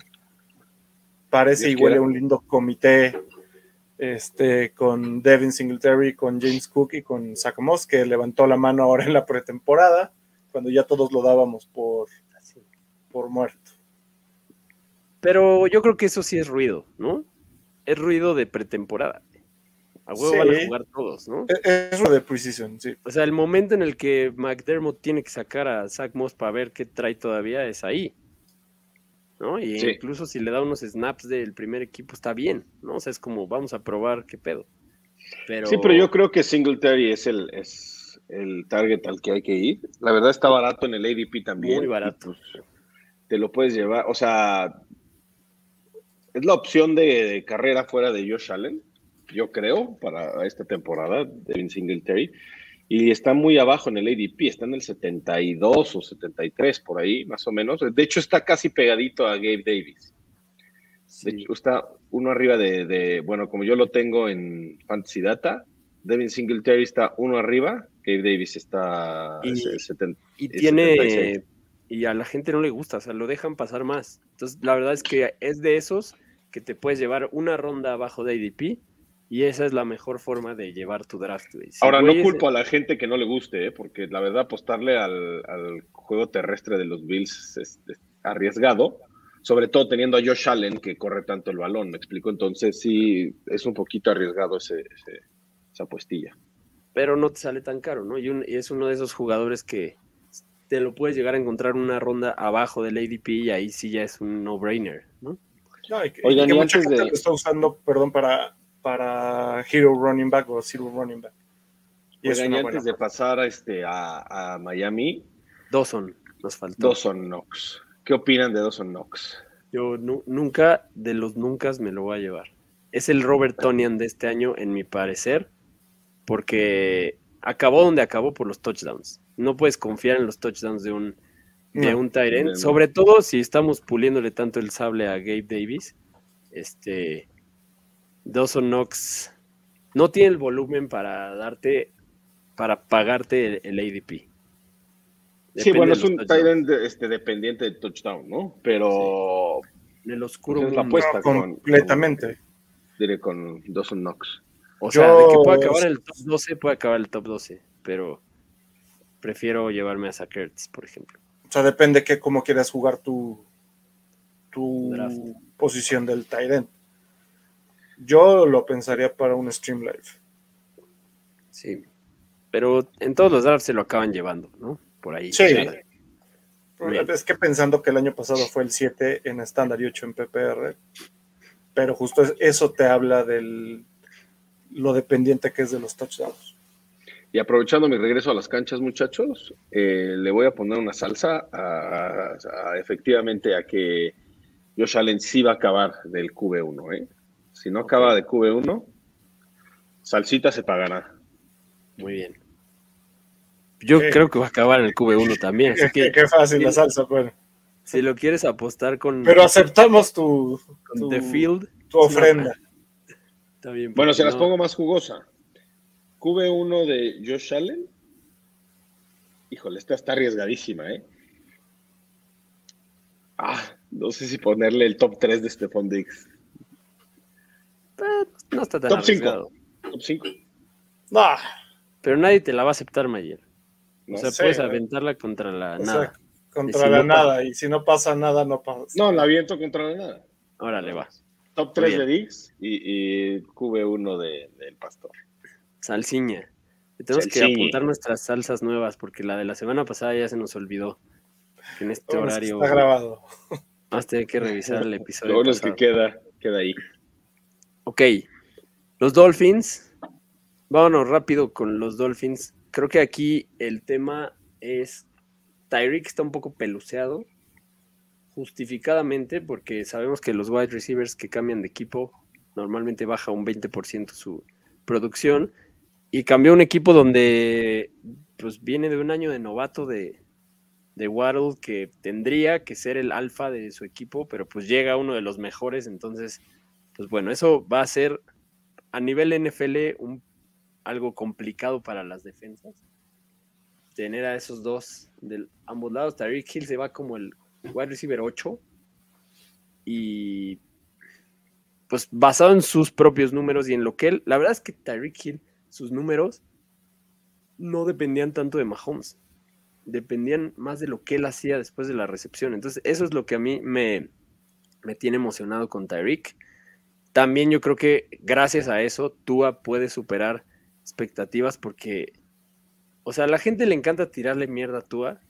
Parece Dios y huele quiera. un lindo comité este, con Devin Singletary, con James Cook y con Zach Moss, que levantó la mano ahora en la pretemporada, cuando ya todos lo dábamos por, por muerto. Pero yo creo que eso sí es ruido, ¿no? Es ruido de pretemporada. A huevo Sí. van a jugar todos, ¿no? Es es lo de Precision, sí. O sea, el momento en el que McDermott tiene que sacar a Zach Moss para ver qué trae todavía es ahí. ¿No? Y Sí. incluso si le da unos snaps del primer equipo está bien, ¿no? O sea, es como vamos a probar qué pedo. Pero, Sí, pero yo creo que Singletary es el, es el target al que hay que ir. La verdad está barato en el ADP también. Muy barato. pues, te lo puedes llevar, o sea, es la opción de, de carrera fuera de Josh Allen, yo creo, para esta temporada, Devin Singletary. Y está muy abajo en el ADP, está en el 72 o 73 por ahí, más o menos. De hecho, está casi pegadito a Gabe Davis. De hecho, está uno arriba de, de- bueno, como yo lo tengo en Fantasy Data, Devin Singletary está uno arriba, Gabe Davis está Y- es- es 70. Y es tiene. 76. Y a la gente no le gusta, o sea, lo dejan pasar más. Entonces, la verdad es que es de esos que te puedes llevar una ronda abajo de ADP y esa es la mejor forma de llevar tu draft. güey. Si Ahora, no culpo a la gente que no le guste, ¿eh? porque la verdad apostarle al, al juego terrestre de los Bills es, es arriesgado, sobre todo teniendo a Josh Allen que corre tanto el balón, ¿me explico? Entonces sí, es un poquito arriesgado ese, ese- esa apuestilla. Pero no te sale tan caro, ¿no? Y, un- y es uno de esos jugadores que te lo puedes llegar a encontrar una ronda abajo del ADP y ahí sí ya es un no-brainer, ¿no? No, y que, Oigan, y que mucha gente de- lo está usando, perdón, para, para Hero Running Back o Zero Running Back. Y Oigan, y antes buena de pasar a, este, a, a Miami, Dawson nos faltó. Dawson Knox. ¿Qué opinan de Dawson Knox? Yo nu- nunca, de los nunca me lo voy a llevar. Es el Robert Tonian de este año, en mi parecer, porque acabó donde acabó por los touchdowns. No puedes confiar en los touchdowns de un, de No. un No. sobre todo si estamos puliéndole tanto el sable a Gabe Davis. Este Dawson Knox no tiene el volumen para darte, para pagarte el, el ADP. sí, bueno, es un tight end este, dependiente de touchdown, ¿no? Pero En el oscuro Esa es la apuesta. No, con- completamente. diré con Dawson Knox. O sea, de que puede acabar el top 12, puede acabar el top 12, pero prefiero llevarme a Sakertz, por ejemplo. O sea, depende que cómo quieras jugar tu, tu Draft. posición del tight end. Yo lo pensaría para un Stream Live. Sí. Pero en todos los drafts se lo acaban llevando, ¿no? Por ahí. Sí. Bien. Es que pensando que el año pasado fue el 7 en estándar y 8 en PPR, pero justo es- eso te habla del lo dependiente que es de los touchdowns. Y aprovechando mi regreso a las canchas, muchachos, eh, le voy a poner una salsa a, a- efectivamente a que Josh Allen sí va a acabar del QB1. ¿eh? Si no acaba de QB1, salsita se pagará. Muy bien. Yo creo que va a acabar en el QB1 también. Así Qué, que qué fácil la salsa, bueno. si lo quieres apostar con, Pero aceptamos tu, con tu, The Field, tu ofrenda. está bien. Bueno, se las pongo más jugosa. QB1 de Josh Allen. Híjole, esta está arriesgadísima, ¿eh? Ah, no sé si ponerle el top 3 de Stephon Diggs. No está tan Top cinco. arriesgado. Top 5. No, Pero nadie te la va a aceptar, Mayer. No, o sea, sé, puedes aventarla contra la o sea, nada. contra Y si la no nada. Y si no pasa nada, no pasa. no la viento contra la nada. Órale, va. Top 3 Muy de. Diggs y, y QB1 de, del Pastor. Salsiña. Y Tenemos que apuntar nuestras salsas nuevas porque la de la semana pasada ya se nos olvidó. Que en este horario está grabado. vamos a tener que revisar el episodio. Lo bueno es que queda, queda ahí. Ok, los Dolphins. Vámonos rápido con los Dolphins. Creo que aquí el tema es Tyreek está un poco peluceado, justificadamente, porque sabemos que los wide receivers que cambian de equipo normalmente baja un 20% su producción y cambió un equipo donde pues viene de un año de novato de, de Waddle que tendría que ser el alfa de su equipo, pero pues llega uno de los mejores, entonces pues bueno, eso va a ser a nivel NFL un, algo complicado para las defensas. Tener a esos dos de ambos lados. Tyreek Hill se va como el wide receiver 8 y pues basado en sus propios números y en lo que él, la verdad es que Tyreek Hill, sus números no dependían tanto de Mahomes, dependían más de lo que él hacía después de la recepción. Entonces, eso es lo que a mí me, me tiene emocionado con Tyreek. También yo creo que gracias a eso Tua puede superar expectativas porque, o sea, a la gente le encanta tirarle mierda a Tua.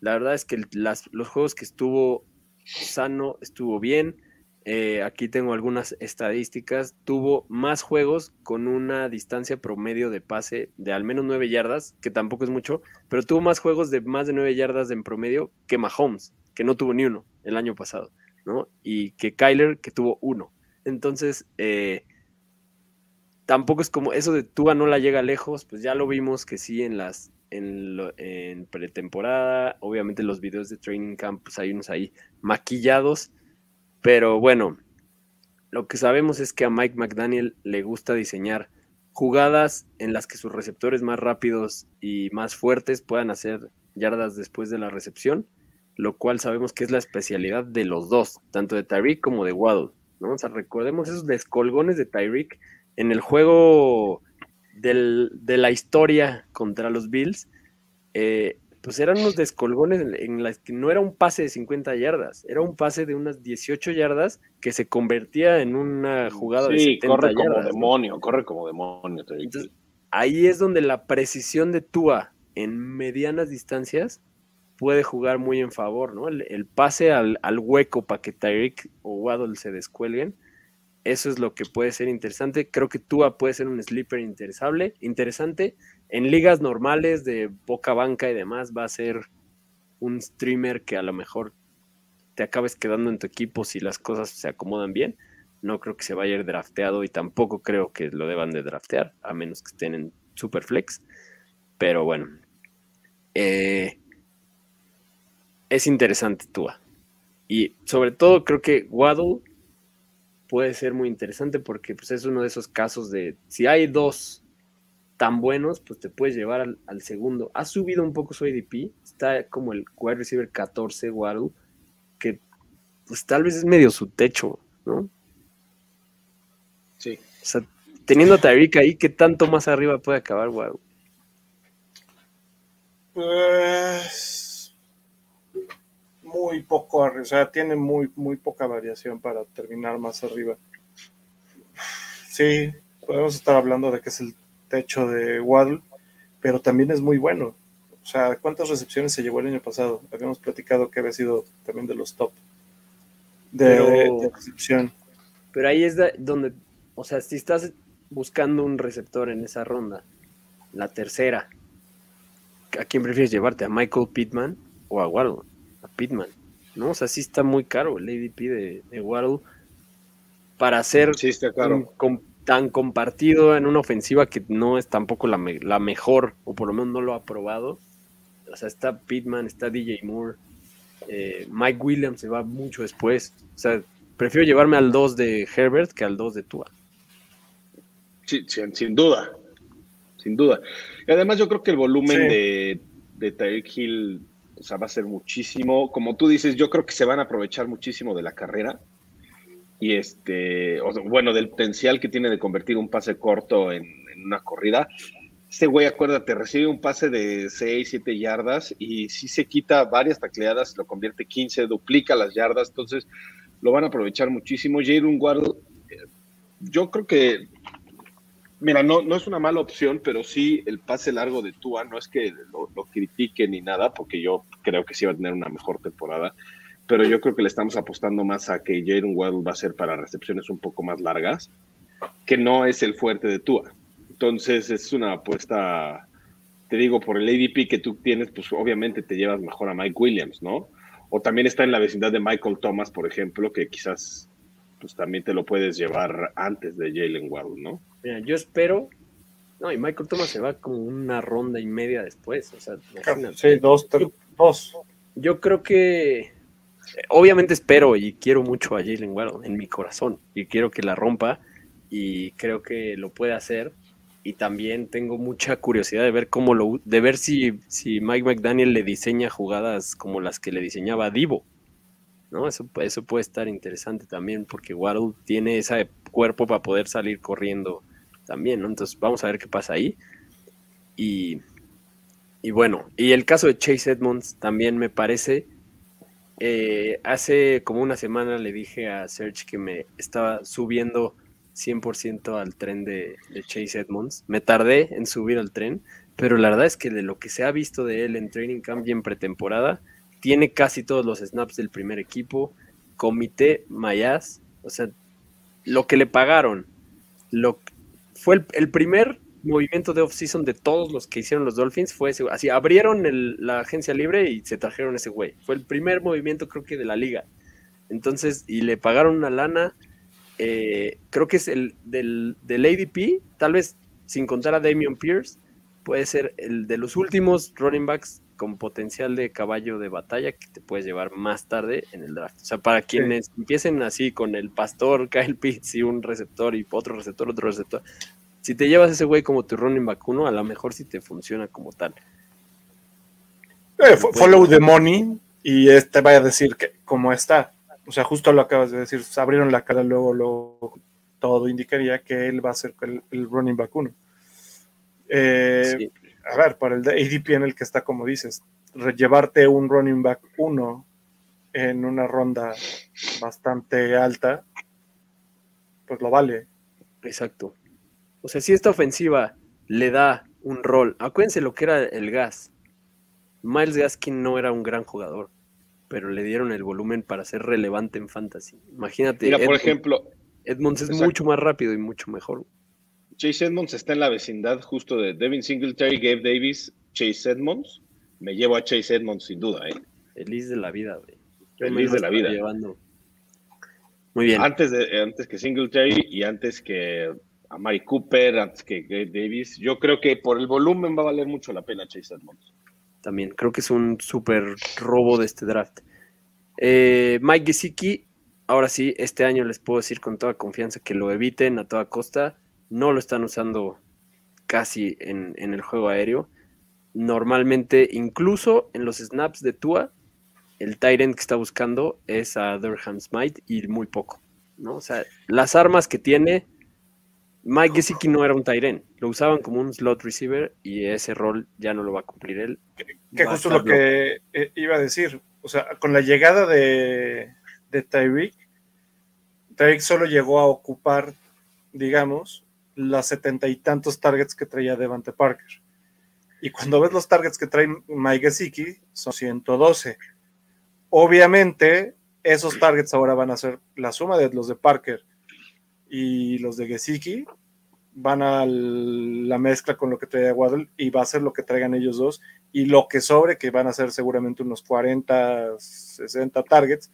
La verdad es que los juegos que estuvo sano, estuvo bien. Eh, aquí tengo algunas estadísticas. Tuvo más juegos con una distancia promedio de pase de al menos 9 yardas, que tampoco es mucho, pero tuvo más juegos de más de 9 yardas en promedio que Mahomes, que no tuvo ni uno el año pasado, ¿no? Y que Kyler, que tuvo uno. Entonces, eh, tampoco es como eso de Tua no la llega lejos, pues ya lo vimos que sí en las en, pretemporada, obviamente los videos de training camp, pues hay unos ahí maquillados, pero bueno, lo que sabemos es que a Mike McDaniel le gusta diseñar jugadas en las que sus receptores más rápidos y más fuertes puedan hacer yardas después de la recepción, lo cual sabemos que es la especialidad de los dos, tanto de Tyreek como de Waddle. ¿No? O sea, recordemos esos descolgones de Tyreek en el juego del- de la historia contra los Bills, eh, pues eran unos descolgones en, las que no era un pase de 50 yardas, era un pase de unas 18 yardas que se convertía en una jugada de Sí, 70 corre como demonio, corre como demonio. Entonces, ahí es donde la precisión de Tua en medianas distancias puede jugar muy en favor, ¿no? El, pase al, hueco para que Tyreek o Waddle se descuelguen, eso es lo que puede ser interesante. Creo que Tua puede ser un sleeper interesable, interesante. En ligas normales de boca banca y demás va a ser un streamer que a lo mejor te acabes quedando en tu equipo si las cosas se acomodan bien. No creo que se vaya a ir drafteado y tampoco creo que lo deban de draftear, a menos que estén en Superflex. Pero bueno, eh, es interesante Tua. Y sobre todo creo que Waddle puede ser muy interesante porque pues, es uno de esos casos de si hay dos tan buenos, pues te puedes llevar al, al segundo. Ha subido un poco su ADP, está como el wide receiver 14 Waddle, que pues tal vez es medio su techo, ¿no? Sí. O sea, teniendo a Tyreek ahí, ¿qué tanto más arriba puede acabar Waddle? Pues muy poco, o sea, tiene muy, muy poca variación para terminar más arriba. Sí, podemos estar hablando de que es el techo de Waddle, pero también es muy bueno. O sea, ¿cuántas recepciones se llevó el año pasado? Habíamos platicado que había sido también de los top de, Pero- de recepción. Pero ahí es donde, o sea, si estás buscando un receptor en esa ronda, la tercera, ¿a quién prefieres llevarte? ¿A Michael Pittman o a Waddle? A Pittman, ¿no? O sea, sí está muy caro el ADP de, de Waddle para ser Sí, está un claro. com- tan compartido en una ofensiva que no es tampoco la, me- la mejor, o por lo menos no lo ha probado. O sea, está Pittman, está DJ Moore, eh, Mike Williams se va mucho después. O sea, prefiero llevarme al 2 de Herbert que al 2 de Tua. Sí, sin, sin duda, sin duda. Y además yo creo que el volumen Sí. de, de Tyreek Hill o sea, va a ser muchísimo. Como tú dices, yo creo que se van a aprovechar muchísimo de la carrera. Y este, bueno, del potencial que tiene de convertir un pase corto en, una corrida. Este güey, acuérdate, recibe un pase de 6, 7 yardas y si se quita varias tacleadas, lo convierte 15, duplica las yardas, entonces lo van a aprovechar muchísimo. Jalen Waddle, eh, yo creo que Mira, no, no es una mala opción, pero sí el pase largo de Tua, no es que lo, critique ni nada, porque yo creo que sí va a tener una mejor temporada, pero yo creo que le estamos apostando más a que Jaden Waddle va a ser para recepciones un poco más largas, que no es el fuerte de Tua. Entonces es una apuesta, te digo, por el ADP que tú tienes, pues obviamente te llevas mejor a Mike Williams, ¿no? O también está en la vecindad de Michael Thomas, por ejemplo, que quizás pues también te lo puedes llevar antes de Jalen Waddle, ¿no? Mira, yo espero. No, y Michael Thomas se va como una ronda y media después. O sea, imagínate. Sí, dos, tres, dos. Yo creo que. eh, Obviamente espero y quiero mucho a Jalen Waddle en mi corazón. Y quiero que la rompa. Y creo que lo puede hacer. Y también tengo mucha curiosidad de ver cómo lo. de ver si, si Mike McDaniel le diseña jugadas como las que le diseñaba a Divo. ¿no? Eso, eso puede estar interesante también, porque Waddle tiene ese cuerpo para poder salir corriendo también, ¿no? Entonces vamos a ver qué pasa ahí. Y, y bueno, y el caso de Chase Edmonds también me parece. eh, hace como una semana le dije a Serge que me estaba subiendo 100% al tren de, Chase Edmonds. Me tardé en subir al tren, pero la verdad es que de lo que se ha visto de él en Training Camp y en pretemporada, tiene casi todos los snaps del primer equipo. Comité Mayas, o sea, lo que le pagaron, lo, fue el, el primer movimiento de off-season de todos los que hicieron los Dolphins, fue ese, así, abrieron el- la agencia libre y se trajeron ese güey. Fue el primer movimiento creo que de la liga. Entonces, y le pagaron una lana, eh, creo que es el del, del ADP, tal vez sin contar a Damian Pierce, puede ser el de los últimos running backs con potencial de caballo de batalla que te puedes llevar más tarde en el draft. O sea, para quienes empiecen así con el pastor, Kyle Pitts y un receptor y otro receptor, otro receptor, si te llevas ese güey como tu running back uno, a lo mejor sí te funciona como tal. Eh, fo- follow the money y este vaya a decir que cómo está. O sea, justo lo acabas de decir, se abrieron la cara luego, luego todo indicaría que él va a ser el, el running back uno. Eh, Sí. A ver, para el ADP en el que está, como dices, llevarte un running back uno en una ronda bastante alta, pues lo vale. Exacto. O sea, si esta ofensiva le da un rol, acuérdense lo que era el gas. Miles Gaskin no era un gran jugador, pero le dieron el volumen para ser relevante en fantasy. Imagínate, Mira, por ejemplo, Edmonds es Exacto. mucho más rápido y mucho mejor. Chase Edmonds está en la vecindad justo de Devin Singletary, Gabe Davis, Chase Edmonds. Me llevo a Chase Edmonds sin duda, ¿eh? Feliz de la vida, güey. Feliz de la vida. llevando. Muy bien. Antes, de, antes que Singletary y antes que a Mari Cooper, antes que Gabe Davis. Yo creo que por el volumen va a valer mucho la pena Chase Edmonds. También creo que es un súper robo de este draft. Eh, Mike Gesicki, ahora sí, este año les puedo decir con toda confianza que lo eviten a toda costa. No lo están usando casi en, en el juego aéreo. Normalmente, incluso en los snaps de Tua, el Tyrant que está buscando es a Durham Smite y muy poco. ¿no? O sea, las armas que tiene, Mike Gesicki no era un Tyrant. Lo usaban como un slot receiver y ese rol ya no lo va a cumplir él. Que justo lo que eh, iba a decir. O sea, con la llegada de, de Tyreek, Tyreek solo llegó a ocupar, digamos, las setenta y tantos targets que traía Devante Parker. Y cuando ves los targets que trae Mike Gesicki, son 112. Obviamente, esos targets ahora van a ser la suma de los de Parker y los de Gesicki, van a la mezcla con lo que trae Waddle y va a ser lo que traigan ellos dos y lo que sobre, que van a ser seguramente unos 40, 60 targets,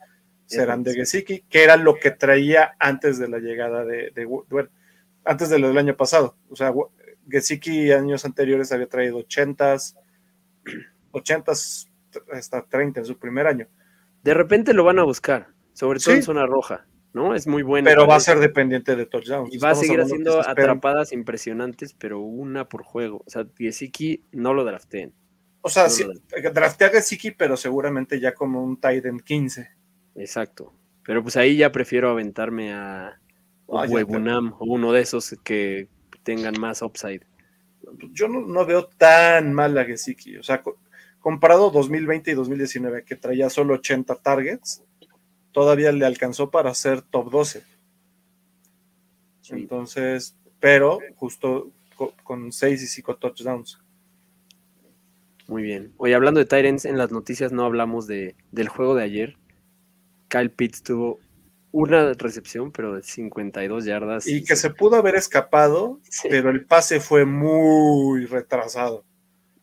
serán de Gesicki, que era lo que traía antes de la llegada de, de bueno, antes de lo del año pasado. O sea, Gesicki años anteriores había traído 80, 80 hasta 30 en su primer año. De repente lo van a buscar, sobre todo Sí. en zona roja, ¿no? Es muy bueno. Pero va a ser dependiente de touchdowns. Y va a seguir haciendo atrapadas impresionantes, pero una por juego. O sea, Gesicki no lo drafteen. O sea, no sí, draftea a Gesicki, pero seguramente ya como un tight end 15. Exacto. Pero pues ahí ya prefiero aventarme a o Ah, o uno de esos que tengan más upside. Yo no, no veo tan mal a Gesicki. O sea, co- comparado 2020 y 2019, que traía solo 80 targets, todavía le alcanzó para ser top 12. Sí. Entonces, pero justo co- con 6 y 5 touchdowns. Muy bien. Oye, hablando de Tyrants, en las noticias no hablamos de, del juego de ayer. Kyle Pitts tuvo una recepción, pero de 52 yardas. Y que se pudo haber escapado, Sí. pero el pase fue muy retrasado.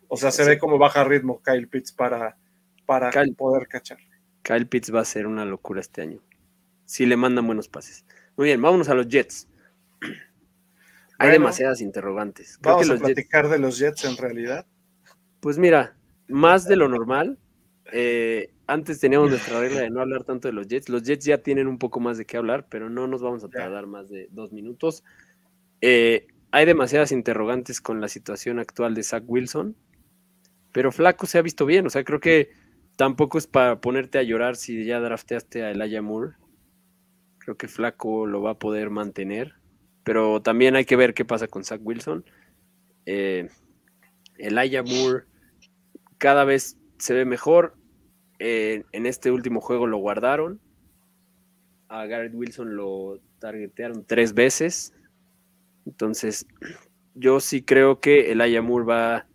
O sea, se Sí. ve como baja ritmo Kyle Pitts para, para Kyle- poder cachar. Kyle Pitts va a ser una locura este año. Si le mandan buenos pases. Muy bien, vámonos a los Jets. Hay demasiadas interrogantes. Creo Vamos que a Jets, platicar de los Jets en realidad. pues mira, más de lo normal. Eh, antes teníamos nuestra regla de no hablar tanto de los Jets. Los Jets ya tienen un poco más de qué hablar, pero no nos vamos a tardar más de dos minutos. Eh, hay demasiadas interrogantes con la situación actual de Zach Wilson, pero Flaco se ha visto bien. O sea, creo que tampoco es para ponerte a llorar si ya drafteaste a Elijah Moore. Creo que Flaco lo va a poder mantener, pero también hay que ver qué pasa con Zach Wilson. Eh, Elijah Moore cada vez se ve mejor. En este último juego lo guardaron. A Garrett Wilson lo targetearon tres veces. Entonces, yo sí creo que Elijah Moore va,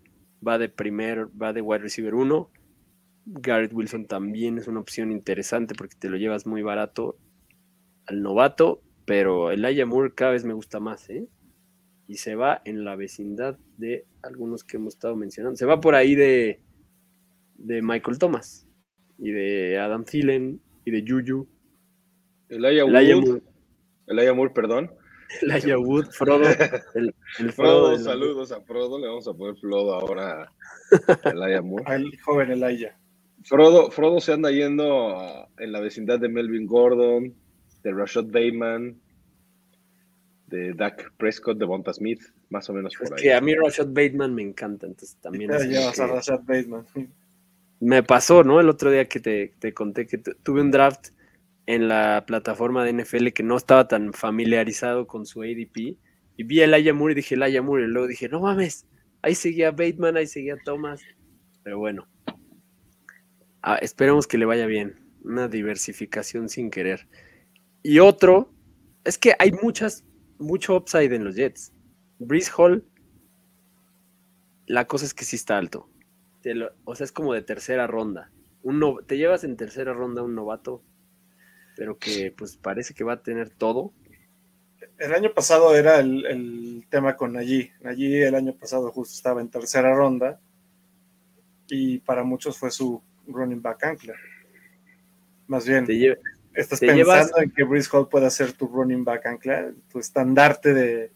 va de primer, va de wide receiver 1. Garrett Wilson también es una opción interesante porque te lo llevas muy barato al novato, pero Elijah Moore cada vez me gusta más, ¿eh? Y se va en la vecindad de algunos que hemos estado mencionando. Se va por ahí de, de Michael Thomas y de Adam Thielen y de Juju. Elijah Wood, Moore, Elijah Moore, perdón. Elijah Wood, Frodo, el, el Frodo saludos a Frodo. Le vamos a poner Frodo ahora a Elijah Moore. Al joven Elijah. Frodo, Frodo se anda yendo a- en la vecindad de Melvin Gordon, de Rashad Bateman, de Dak Prescott, de Bonta Smith, más o menos Es por ahí. que a mí Rashad Bateman me encanta, entonces también es a que- Rashad Bateman. Me pasó, ¿no? El otro día que te, te conté que tu- tuve un draft en la plataforma de NFL que no estaba tan familiarizado con su ADP y vi a Elijah Moore y dije Elijah Moore y luego dije, no mames, ahí seguía Bateman, ahí seguía Thomas, pero bueno, Ah, esperemos que le vaya bien, una diversificación sin querer. Y otro, es que hay muchas, mucho upside en los Jets. Breeze Hall, la cosa es que sí está alto. Te lo- o sea, es como de tercera ronda. Un no- te llevas en tercera ronda un novato, pero que pues parece que va a tener todo. El año pasado era el, el tema con Najee. Najee el año pasado justo estaba en tercera ronda y para muchos fue su running back ancla. Más bien, Te estás te pensando llevas- en que Breeze Hall pueda ser tu running back ancla, tu estandarte de...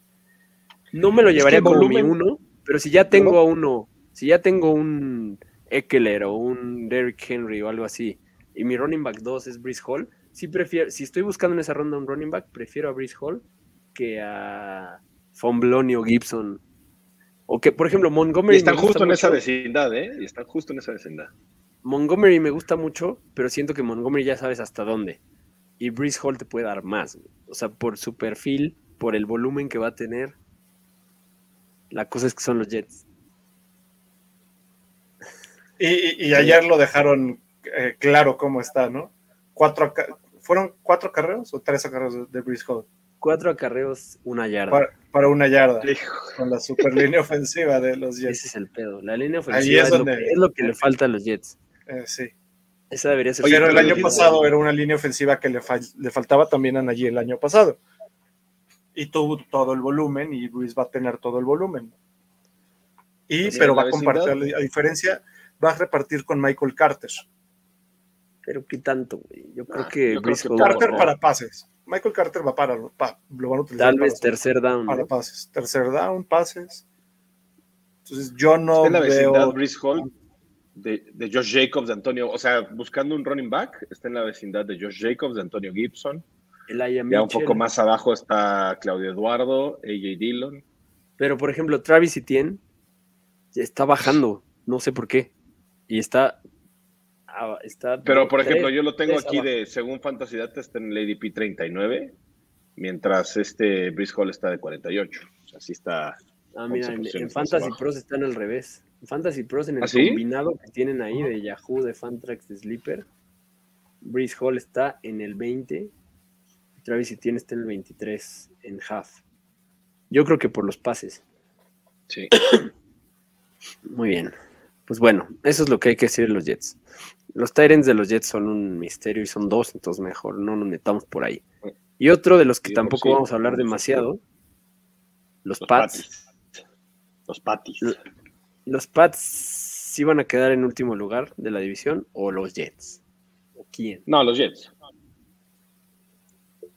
no me lo Es llevaría como volumen- mi uno, pero si ya tengo a uno, si ya tengo un Eckler o un Derrick Henry o algo así, y mi running back 2 es Breeze Hall, sí prefiero, si estoy buscando en esa ronda un running back, prefiero a Breeze Hall que a Fonbloni o Gibson. O que, por ejemplo, Montgomery. Y están justo en esa vecindad, ¿eh? Y están justo en esa vecindad. Montgomery me gusta mucho, pero siento que Montgomery ya sabes hasta dónde. Y Breeze Hall te puede dar más. güey. O sea, por su perfil, por el volumen que va a tener. La cosa es que son los Jets. Y, ayer lo dejaron eh, claro cómo está, ¿no? Cuatro, ¿Fueron cuatro carreros o tres acarreos de, Breeze Hall? Cuatro acarreos, una yarda. Para, para una yarda, Hijo, con la super línea ofensiva de los Ese Jets. es el pedo. La línea ofensiva es es, lo que, es lo que le falta a los Jets. Eh, sí. Esa debería ser. Oye, Pero el año pasado era una línea ofensiva que le, fal- le faltaba también a Najee el año pasado. Y tuvo todo el volumen y Luis va a tener todo el volumen. Y, pero va la a compartir, vecindad. a diferencia, va a repartir con Michael Carter. Pero qué tanto, güey. Yo creo Ah, que yo creo va Carter para pases. Michael Carter va para, pa- lo van a utilizar Tal vez tercer down. para ¿no? pases. Tercer down, pases. Entonces yo no está en la vecindad veo. Breeze Hall. de, de Josh Jacobs, de Antonio, o sea, buscando un running back, está en la vecindad de Josh Jacobs, de Antonio Gibson. Elijah Ya un poco más abajo está Claudio Eduardo, AJ Dillon. Pero, por ejemplo, Travis Etienne está bajando. No sé por qué. Y está. ah, está Pero, por tres- ejemplo, yo lo tengo aquí abajo. de, según Fantasy Data, está en el ADP 39, mientras este Brice Hall está de 48. O sea, sí está. Ah, mira, en, 11% en más Fantasy. Pros están al revés. En Fantasy Pros, en el ¿Ah, sí? combinado que tienen ahí de Yahoo, de Fantrax, de Sleeper, Breeze Hall está en el 20. Travis Etienne está en el 23 en half. Yo creo que por los pases. Sí. Muy bien. Pues bueno, eso es lo que hay que decir de los Jets. Los Tyrants de los Jets son un misterio y son dos, entonces mejor no nos metamos por ahí. Y otro de los que Sí, tampoco sí, vamos a hablar demasiado, los, Los Pats. Patis. Los Patis. ¿Los Pats sí van a quedar en último lugar de la división o los Jets? ¿O quién? No, los Jets.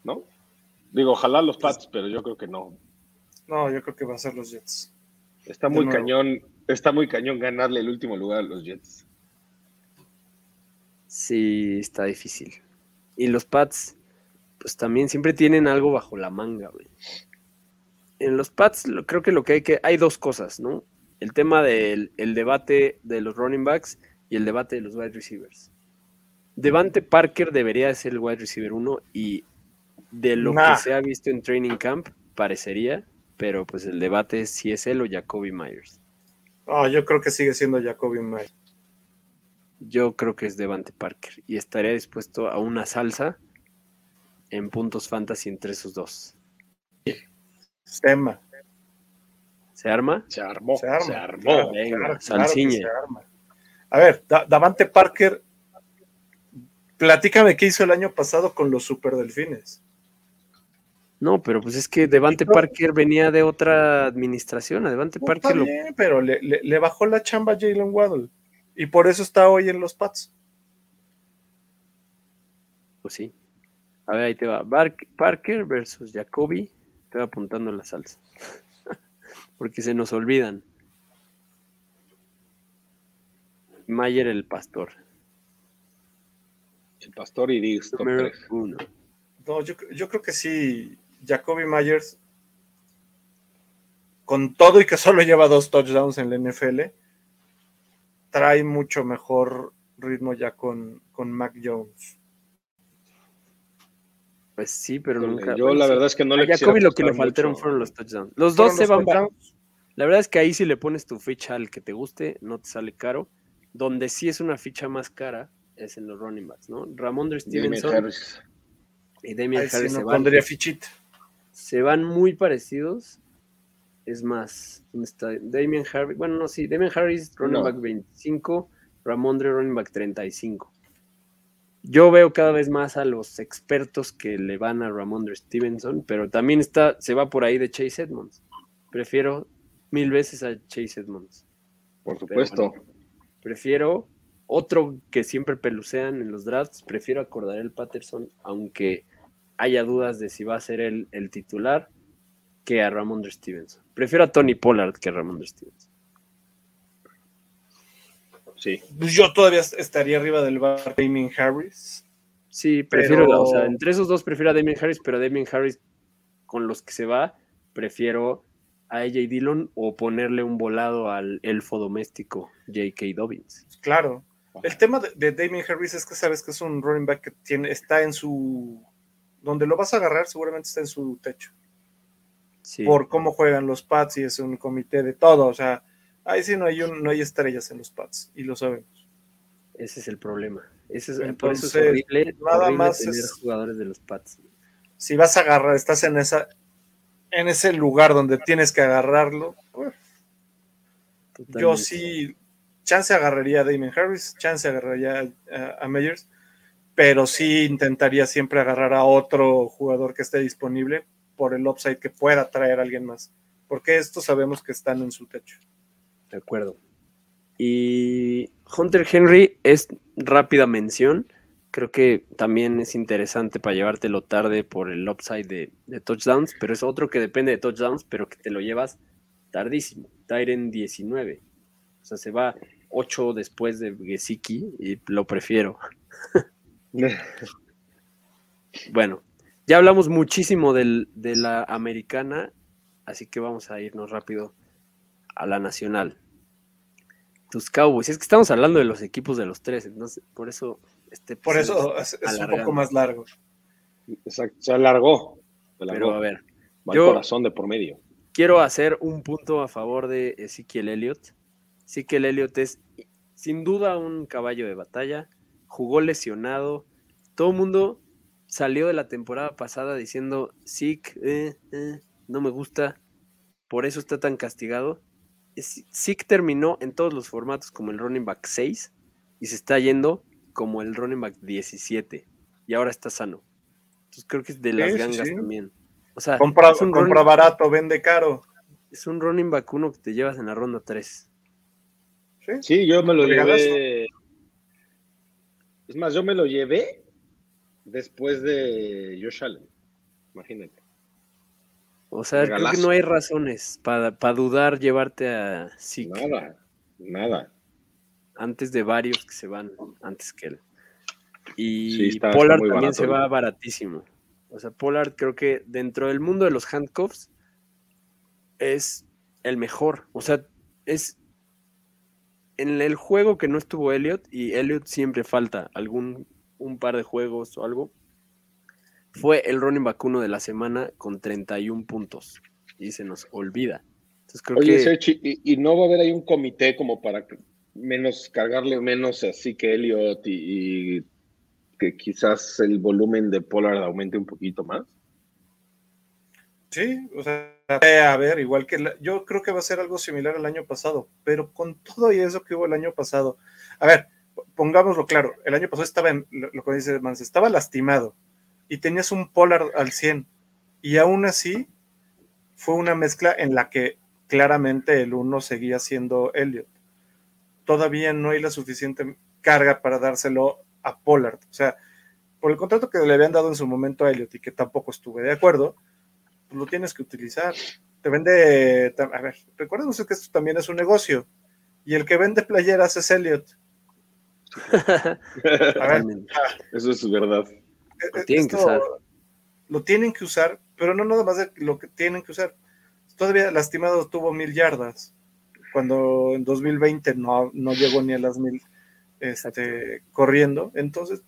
¿No? Digo, ojalá los Pats, pero yo creo que no. No, yo creo que va a ser los Jets. Está muy cañón, está muy cañón ganarle el último lugar a los Jets. Sí, está difícil. Y los Pats, pues también siempre tienen algo bajo la manga, güey. En los Pats lo- creo que lo que hay que... Hay dos cosas, ¿no? El tema del el debate de los running backs y el debate de los wide receivers. Devante Parker debería de ser el wide receiver uno y de lo Nah. que se ha visto en training camp parecería, pero pues el debate es si es él o Jacoby Myers. No, yo creo que sigue siendo Jacoby May. Yo creo que es Devante Parker y estaría dispuesto a una salsa en puntos fantasy entre esos dos. Tema. ¿Se arma? Se armó, Se arma. se armó. Claro, venga, claro, claro que salsiñe. se arma. A ver, Da- Davante Parker, platícame qué hizo el año pasado con los Super Delfines. No, pero pues es que Devante. Parker venía de otra administración. A Devante No, está Parker lo, pero le, le- le bajó la chamba a Jalen Waddle. Y por eso está hoy en los Pats. pues sí. A ver, ahí te va. Bar- Parker versus Jacoby. Te va apuntando la salsa. Porque se nos olvidan. Mayer el pastor. El pastor y Diggs. No, yo, yo creo que sí, Jacoby Myers, con todo y que solo lleva dos touchdowns en la NFL, trae mucho mejor ritmo ya con, con Mac Jones. Pues sí, pero nunca. Yo la verdad es que no A le quisiera Jacoby lo que le faltaron mucho. fueron los touchdowns. Los dos se van. La verdad es que ahí si le pones tu ficha al que te guste, no te sale caro. Donde sí es una ficha más cara es en los running backs, ¿no? Ramondre Damien Stevenson Harris. y Damian sí Harris no se, pondría fichita. Se van muy parecidos. Es más, ¿dónde está? Damian Harris, bueno, no, sí, Damian Harris, running No. back 25, Ramondre, running back 35. Yo veo cada vez más a los expertos que le van a Ramondre Stevenson, pero también está, se va por ahí de Chase Edmonds. Prefiero mil veces a Chase Edmonds. Por supuesto. Prefiero otro que siempre pelucean en los drafts, prefiero acordar el Patterson, aunque haya dudas de si va a ser el, el titular, que a Ramondre Stevenson. Prefiero a Tony Pollard que a Ramondre Stevenson. Sí. Pues yo todavía estaría arriba del bar Damien Harris. Sí, prefiero, Pero- o sea, entre esos dos prefiero a Damien Harris, pero a Damien Harris con los que se va, prefiero a AJ Dillon o ponerle un volado al elfo doméstico J.K. Dobbins. Claro. El tema de, de Damien Harris es que sabes que es un running back que tiene, está en su. Donde lo vas a agarrar, seguramente está en su techo. Sí. Por cómo juegan los Pats y es un comité de todo. O sea, ahí sí no hay, un- no hay estrellas en los Pats y lo sabemos. Ese es el problema. Ese es, por eso es Entonces, horrible, nada horrible más tener es- jugadores de los Pats. Si vas a agarrar, estás en esa en ese lugar donde tienes que agarrarlo. uf, Yo sí, chance agarraría a Damien Harris, chance agarraría a, a Meyers, pero sí intentaría siempre agarrar a otro jugador que esté disponible por el upside que pueda traer a alguien más. Porque estos sabemos que están en su techo. De acuerdo. Y Hunter Henry es rápida mención. Creo que también es interesante para llevártelo tarde por el upside de, de touchdowns, pero es otro que depende de touchdowns, pero que te lo llevas tardísimo. Tyren 19. O sea, se va 8 después de Gesicki y lo prefiero. bueno, ya hablamos muchísimo del, de la americana, así que vamos a irnos rápido a la nacional. Tus Cowboys, es que estamos hablando de los equipos de los tres, entonces por eso este Por eso es, es un poco más largo. Exacto, se alargó. Se alargó. Pero a ver, Va el yo- corazón de por medio. quiero hacer un punto a favor de Ezekiel Elliott. Ezekiel Elliott es sin duda un caballo de batalla. Jugó lesionado. Todo el mundo salió de la temporada pasada diciendo, Zeke, eh, eh, no me gusta. Por eso está tan castigado. Zeke terminó en todos los formatos como el running back 6 y se está yendo como el running back 17. Y ahora está sano. Entonces creo que es de las Sí, gangas sí. también. O sea, Compra, es un compra running- barato, vende caro. es un running back uno que te llevas en la ronda 3. ¿sí? Sí, yo me lo llevé. Es más, yo me lo llevé después de Josh Allen. Imagínate. O sea, creo que no hay razones para dudar llevarte a Zeke Nada, nada. antes de varios que se van antes que él. Y Sí, Pollard también barato se va baratísimo. O sea, Pollard creo que dentro del mundo de los handcuffs es el mejor. O sea, es en el juego que no estuvo Elliot y Elliot siempre falta algún un par de juegos o algo. Fue el running back uno de la semana con 31 puntos y se nos olvida. Entonces creo Oye, que Sergi, ¿y, y no va a haber ahí un comité como para menos cargarle menos así que Elliot y, y que quizás el volumen de Pollard aumente un poquito más? Sí, o sea, eh, a ver, igual que yo creo que va a ser algo similar al año pasado, pero con todo y eso que hubo el año pasado. A ver, pongámoslo claro, el año pasado estaba en, lo, que dice Mans, estaba lastimado y tenías un Polar al 100 y aún así fue una mezcla en la que claramente el uno seguía siendo Elliot. Todavía no hay la suficiente carga para dárselo a Pollard. O sea, por el contrato que le habían dado en su momento a Elliot y que tampoco estuve de acuerdo, lo tienes que utilizar. Te vende, a ver, recordemos que esto también es un negocio y el que vende playeras es Elliot. A ver, totalmente. Eso es verdad. Lo eh, tienen que usar. Lo tienen que usar, pero no nada más de lo que tienen que usar. Todavía lastimado tuvo mil yardas, cuando en 2020 no, no llegó ni a las mil este, corriendo. Entonces,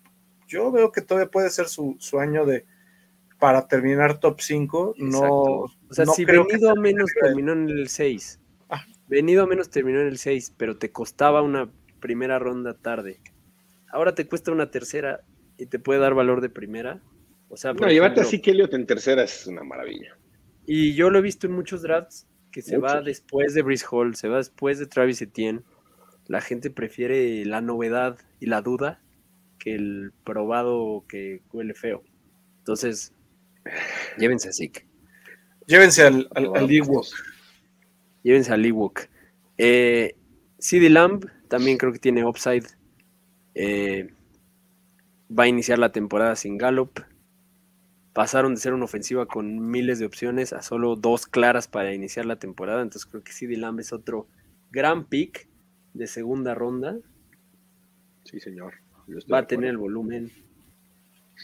yo veo que todavía puede ser su, su año de para terminar top 5. No. O sea, no si creo que venido a sea menos terminó en el 6. Ah. Venido a menos terminó en el 6, pero te costaba una primera ronda tarde. Ahora te cuesta una tercera y te puede dar valor de primera. O sea, No, llevarte así que Elliot en tercera es una maravilla. Y yo lo he visto en muchos drafts que se va después de Brice Hall, se va después de Travis Etienne. La gente prefiere la novedad y la duda que el probado que huele feo. Entonces, llévense a Zeke. Llévense al, al, al Ewok. Llévense al Ewok. Eh, CD Lamb también creo que tiene upside. Eh, va a iniciar la temporada sin Gallup. Pasaron de ser una ofensiva con miles de opciones a solo dos claras para iniciar la temporada. Entonces creo que CD Lamb es otro gran pick de segunda ronda. Sí, señor. Va a tener el volumen,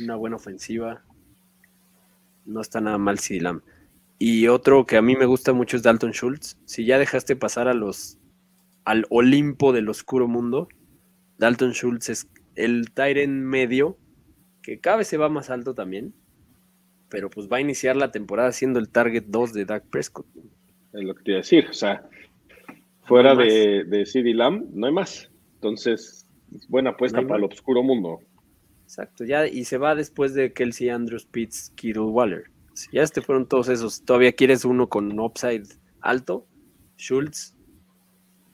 una buena ofensiva. No está nada mal CD Lamb. Y otro que a mí me gusta mucho es Dalton Schultz. Si ya dejaste pasar a los al Olimpo del oscuro mundo, Dalton Schultz es el Tyren medio, que cada vez se va más alto también. Pero pues va a iniciar la temporada siendo el target 2 de Dak Prescott. Es lo que te iba a decir. O sea, fuera No de, de CD Lamb, no hay más. Entonces, es buena apuesta No para el más. obscuro mundo. Exacto, ya, y se va después de Kelsey Andrews, Pitts, Kittle, Waller. Si ya este fueron todos esos, todavía quieres uno con upside alto, Schultz,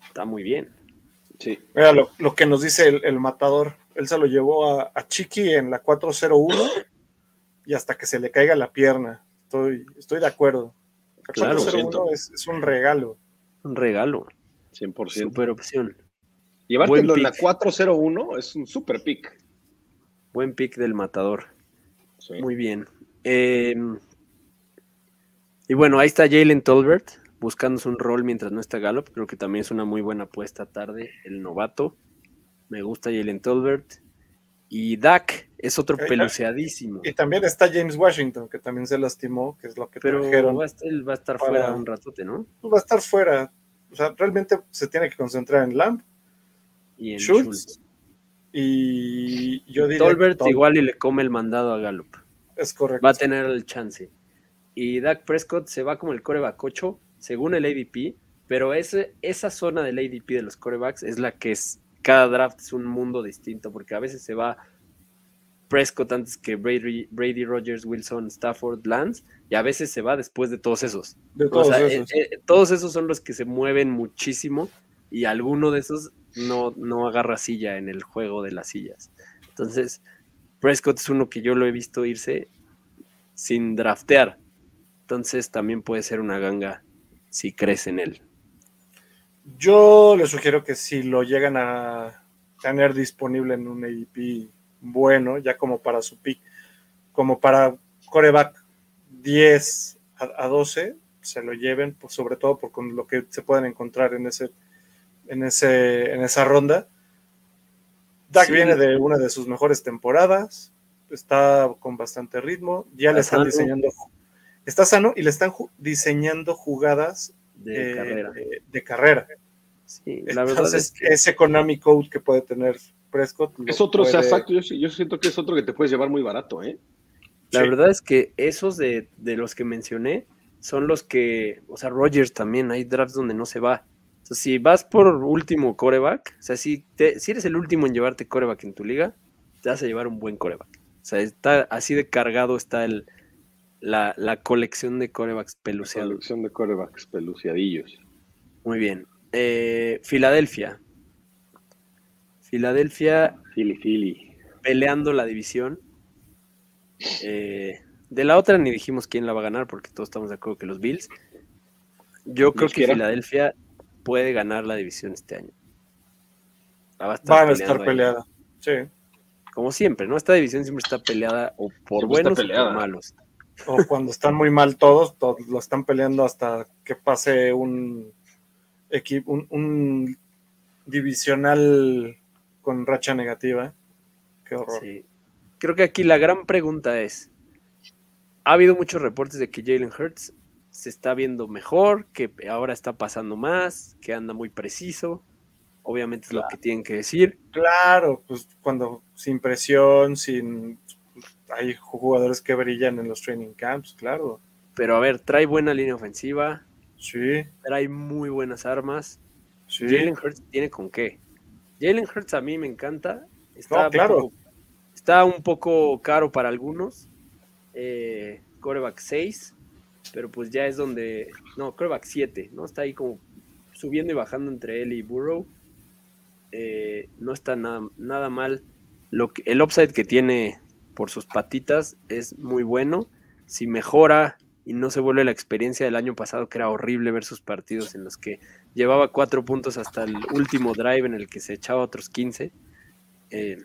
está muy bien. Sí. Mira lo, lo que nos dice el, el matador. Él se lo llevó a, a Chiqui en la 401 y hasta que se le caiga la pierna. Estoy, estoy de acuerdo. La Claro, 401 siento. es, es un regalo. Un regalo, 100%. super opción. Llevártelo en la pick. 401 es un super pick. Buen pick del matador. Sí. Muy bien. Eh, y bueno, ahí está Jalen Tolbert, buscándose un rol mientras no está Gallup. Creo que también es una muy buena apuesta tarde, el novato. Me gusta Jalen Tolbert. Y Dak es otro Eh, peluceadísimo. Y también está James Washington, que también se lastimó, que es lo que Pero trajeron. va a estar, él va a estar para- fuera un ratote, ¿no? Va a estar fuera. O sea, realmente se tiene que concentrar en Lamb Y en Schultz, Schultz. Y yo diría Tolbert igual y le come el mandado a Gallup. es correcto. Va a tener el chance. Y Dak Prescott se va como el coreback 8, según el ADP, pero ese, esa zona del ADP de los corebacks es la que es, cada draft es un mundo distinto, porque a veces se va Prescott antes que Brady, Brady Rogers, Wilson, Stafford, Lance, y a veces se va después de todos esos. de O todos sea, esos. eh, eh, todos esos son los que se mueven muchísimo y alguno de esos no, no agarra silla en el juego de las sillas. Entonces, Prescott es uno que yo lo he visto irse sin draftear. Entonces también puede ser una ganga si crees en él. Yo les sugiero que si lo llegan a tener disponible en un ADP bueno, ya como para su pick, como para coreback 10 a, a 12, se lo lleven, sobre todo por con lo que se pueden encontrar en ese, en ese, en esa ronda. Dak Sí. viene de una de sus mejores temporadas, está con bastante ritmo, ya le Está están sano. diseñando, está sano y le están ju- diseñando jugadas De eh, carrera. de- de carrera. Sí, la verdad Entonces, es que ese economic code que puede tener Prescott. Es otro, o sea, puede- exacto, yo, yo siento que es otro que te puedes llevar muy barato, ¿eh? La Sí. verdad es que esos de, de los que mencioné son los que, o sea, Rogers también, hay drafts donde no se va. Si vas por último coreback, o sea, si, te- si eres el último en llevarte coreback en tu liga, te vas a llevar un buen coreback. O sea, está así de cargado está el, la, la colección de corebacks peluceados. Selección de corebacks peluciadillos. Muy bien. Eh, Filadelfia. Filadelfia Philly, Philly. peleando la división. Eh, de la otra ni dijimos quién la va a ganar porque todos estamos de acuerdo que los Bills. Yo creo que quiera. Filadelfia puede ganar la división este año. La va a estar Van a estar peleada. Sí. Como siempre, ¿no? Esta división siempre está peleada o por buenos o por malos. O cuando están muy mal todos, todos lo están peleando hasta que pase un equipo, un, un divisional con racha negativa. Qué horror. Sí. Creo que aquí la gran pregunta es, ha habido muchos reportes de que Jalen Hurts se está viendo mejor, que ahora está pasando más, que anda muy preciso. Obviamente es lo que tienen que decir. Claro, pues cuando sin presión, sin hay jugadores que brillan en los training camps, claro. Pero a ver, trae buena línea ofensiva, Sí, trae muy buenas armas. sí. Jalen Hurts tiene con qué. Jalen Hurts a mí me encanta. Está, No, claro. un, poco, está un poco caro para algunos. Eh, coreback 6, pero pues ya es donde. No, coreback 7, ¿no? Está ahí como subiendo y bajando entre él y Burrow. Eh, no está nada, nada mal. Lo que, el upside que tiene por sus patitas es muy bueno. Si mejora y no se vuelve la experiencia del año pasado, que era horrible ver sus partidos en los que llevaba cuatro puntos hasta el último drive en el que se echaba otros 15. Eh,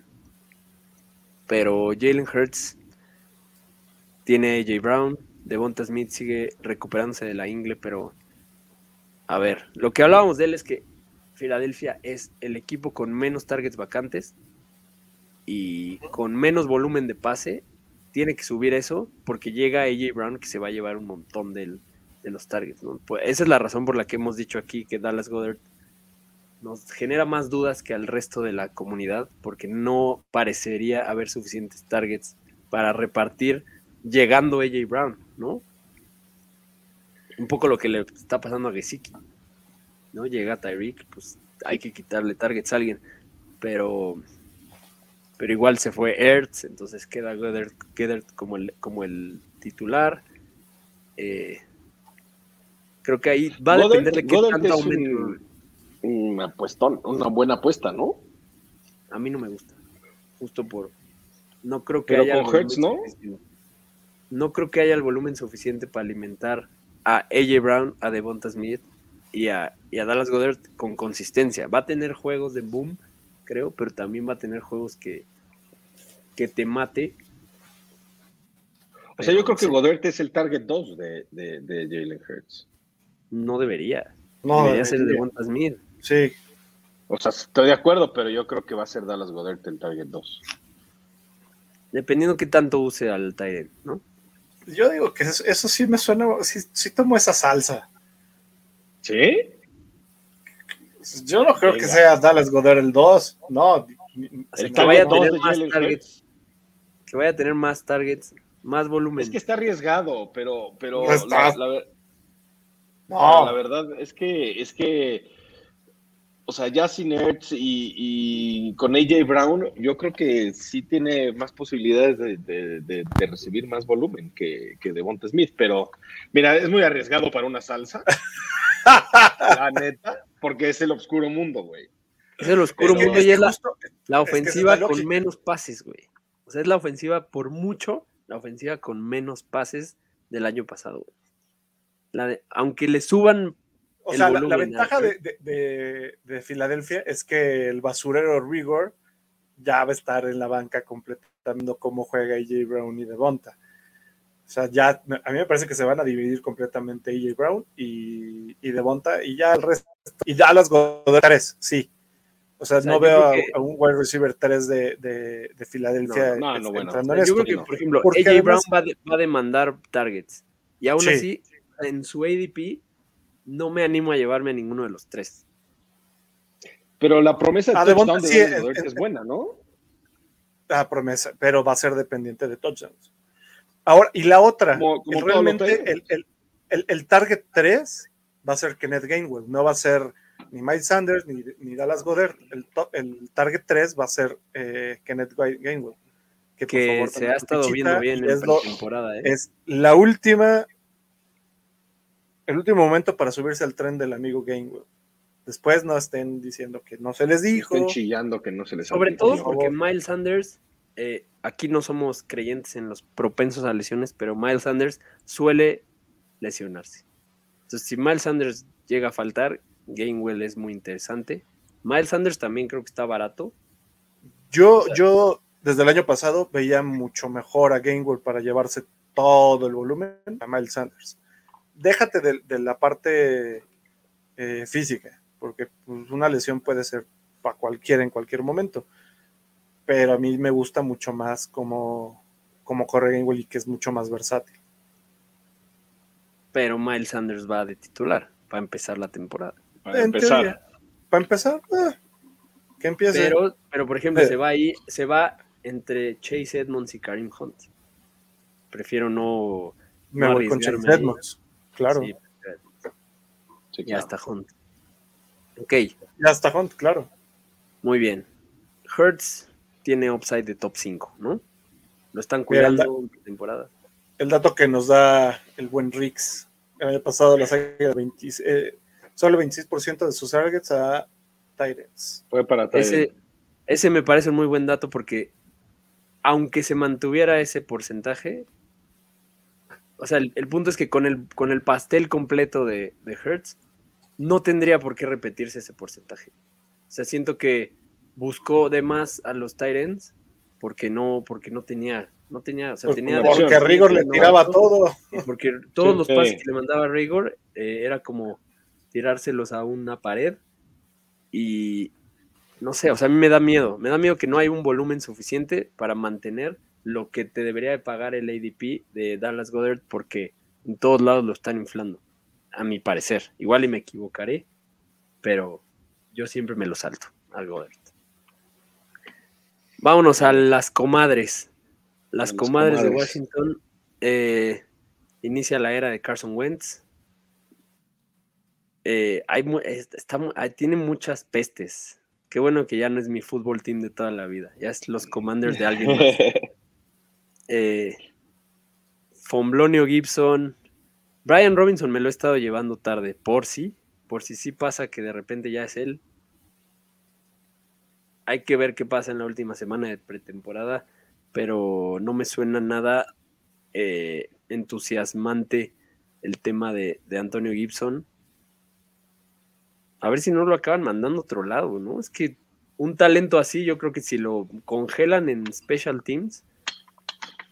pero Jalen Hurts tiene AJ Brown, Devonta Smith sigue recuperándose de la ingle, pero a ver, lo que hablábamos de él es que Filadelfia es el equipo con menos targets vacantes y con menos volumen de pase. Tiene que subir eso porque llega AJ Brown que se va a llevar un montón de los targets. Pues esa es la razón por la que hemos dicho aquí que Dallas Goddard nos genera más dudas que al resto de la comunidad porque no parecería haber suficientes targets para repartir llegando AJ Brown, ¿no? Un poco lo que le está pasando a Gesicki, ¿no? Llega Tyreek, pues hay que quitarle targets a alguien, pero pero igual se fue Ertz, entonces queda Goddard como, el, como el titular. Eh, creo que ahí va a Goddard- depender de qué Goddard tanto un, un apuestón, una buena apuesta, ¿no? A mí no me gusta. Justo por. No creo que Pero haya. con ¿no? No creo que haya el volumen suficiente para alimentar a AJ Brown, a Devonta Smith y a, y a Dallas Goddard con consistencia. Va a tener juegos de boom, creo, pero también va a tener juegos que, que te mate. O sea, yo creo que sí. Goddard es el target 2 de, de, de Jalen Hurts. no debería. No, debería ser de debería. Devonta Smith. Sí. O sea, estoy de acuerdo, pero yo creo que va a ser Dallas Godert el target 2. Dependiendo qué tanto use al Tyrant, ¿no? Yo digo que eso, eso sí me suena, sí, sí tomo esa salsa. ¿Sí? Yo no creo que sea Dallas Goddard el 2, no. El que vaya a tener 2 de más targets. Que vaya a tener más targets, más volumen. Es que está arriesgado, pero, pero No está. la, la ver- No, la verdad es que, es que, o sea, ya sin Ertz y, y con AJ Brown, yo creo que sí tiene más posibilidades de, de- de- de recibir más volumen que, que Devonta Smith, pero mira, es muy arriesgado para una salsa, la neta, porque es el oscuro mundo, güey. es el oscuro mundo es y es la, justo- la es que ofensiva con menos pases, güey. O sea, es la ofensiva por mucho, la ofensiva con menos pases del año pasado, güey. La de- aunque le suban O sea, la, ventaja de, de- de- de Filadelfia es que el basurero Rigor ya va a estar en la banca completando cómo juega AJ Brown y Devonta. O sea, ya a mí me parece que se van a dividir completamente AJ Brown y, y Devonta y ya el resto. Y ya las Goddard 3, sí. O sea, O sea, no veo a, que- a un wide receiver 3 de, de, de Filadelfia No, no, no, bueno. entrando en yo esto. creo que, por ejemplo, AJ Brown va, de- va a demandar targets. Y aún Sí. así, en su ADP, no me animo a llevarme a ninguno de los tres. Pero la promesa de Ah, touchdown Devonta de sí, Dallas es- Goedert es- es buena, ¿no? la promesa, pero va a ser dependiente de touchdowns. Ahora, y la otra, Como- como el- todos los realmente el, el- el- el target 3 va a ser Kenneth Gainwell, no va a ser ni Miles Sanders ni, ni Dallas Goddard. El, top- el target 3 va a ser eh, Kenneth Ga- Gainwell. Que, por Que favor, se ha estado viendo bien en lo- temporada. ¿eh? es la última, el último momento para subirse al tren del amigo Gainwell. Después no estén diciendo que no se les dijo. Están chillando que no se les Sobre todo porque Miles Sanders, eh, aquí no somos creyentes en los propensos a lesiones, pero Miles Sanders suele lesionarse. Entonces, si Miles Sanders llega a faltar, Gainwell es muy interesante. Miles Sanders también creo que está barato. Yo, yo desde el año pasado veía mucho mejor a Gainwell para llevarse todo el volumen a Miles Sanders. Déjate de, de la parte eh, física, porque pues, una lesión puede ser para cualquiera en cualquier momento. Pero a mí me gusta mucho más como, como corre Gainwell y que es mucho más versátil. Pero Miles Sanders va de titular para empezar la temporada. Para En empezar. teoría. Para empezar, eh, que empiece. Pero, pero por ejemplo, Eh. se va ahí, se va entre Chase Edmonds y Karim Hunt. Prefiero no. me no voy con Chase. Edmonds. Claro. Sí, Sí, ya claro. está Hunt. Ok, Ya está Hunt, claro. muy bien. Hertz tiene upside de top 5, ¿no? Lo están Mira, cuidando en temporada. el dato que nos da el buen Rix. El año pasado las águilas 20 eh, solo el 26% de sus targets a Titans. Fue para Ese, ese me parece un muy buen dato porque aunque se mantuviera ese porcentaje, o sea, el, el punto es que con el, con el pastel completo de, de Hertz, no tendría por qué repetirse ese porcentaje. O sea, siento que buscó de más a los Titans porque no, porque no tenía, no tenía, o sea, Pues, tenía porque porque Rigor le tiraba no, todo. Porque todos Sí, los sí. pases que le mandaba Rigor eh, era como tirárselos a una pared y no sé, o sea, a mí me da miedo, me da miedo que no hay un volumen suficiente para mantener lo que te debería de pagar el ADP de Dallas Goddard porque en todos lados lo están inflando, a mi parecer. Igual y me equivocaré, pero yo siempre me lo salto al Goddard. Vámonos a las comadres. Las comadres de. Washington eh, inicia la era de Carson Wentz. Eh, hay, está tiene muchas pestes. Qué bueno que ya no es mi fútbol team de toda la vida. Ya es los commanders de alguien más. Eh, Fomblonio Gibson. Brian Robinson me lo he estado llevando tarde. Por si. Por si sí pasa que de repente ya es él. Hay que ver qué pasa en la última semana de pretemporada. Pero no me suena nada eh, entusiasmante el tema de, Antonio Gibson. A ver si no lo acaban mandando a otro lado, ¿no? Es que un talento así, yo creo que si lo congelan en special teams,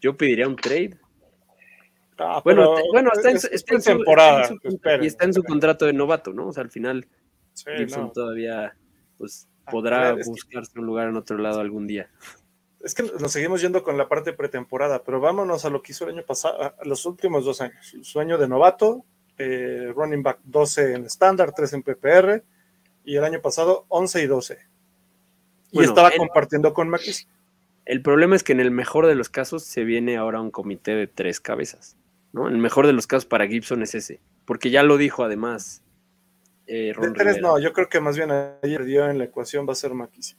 yo pediría un trade. Ah, Bueno, bueno está en, es- su- es está en su- temporada. está en su- esperen, y está en su contrato de novato, ¿no? O sea, al final Sí, Gibson no. todavía pues Ah, podrá que- buscarse un lugar en otro lado algún día. Es que nos seguimos yendo con la parte pretemporada, pero vámonos a lo que hizo el año pasado, a los últimos dos años. Su año de novato, eh, running back 12 en estándar, 3 en PPR, y el año pasado 11 y 12. Y Bueno, estaba él- compartiendo con McKissick. El problema es que en el mejor de los casos se viene ahora un comité de tres cabezas, ¿no? El mejor de los casos para Gibson es ese, porque ya lo dijo además eh, De tres Rivera. no, yo creo que más bien ayer dio en la ecuación va a ser McKissick.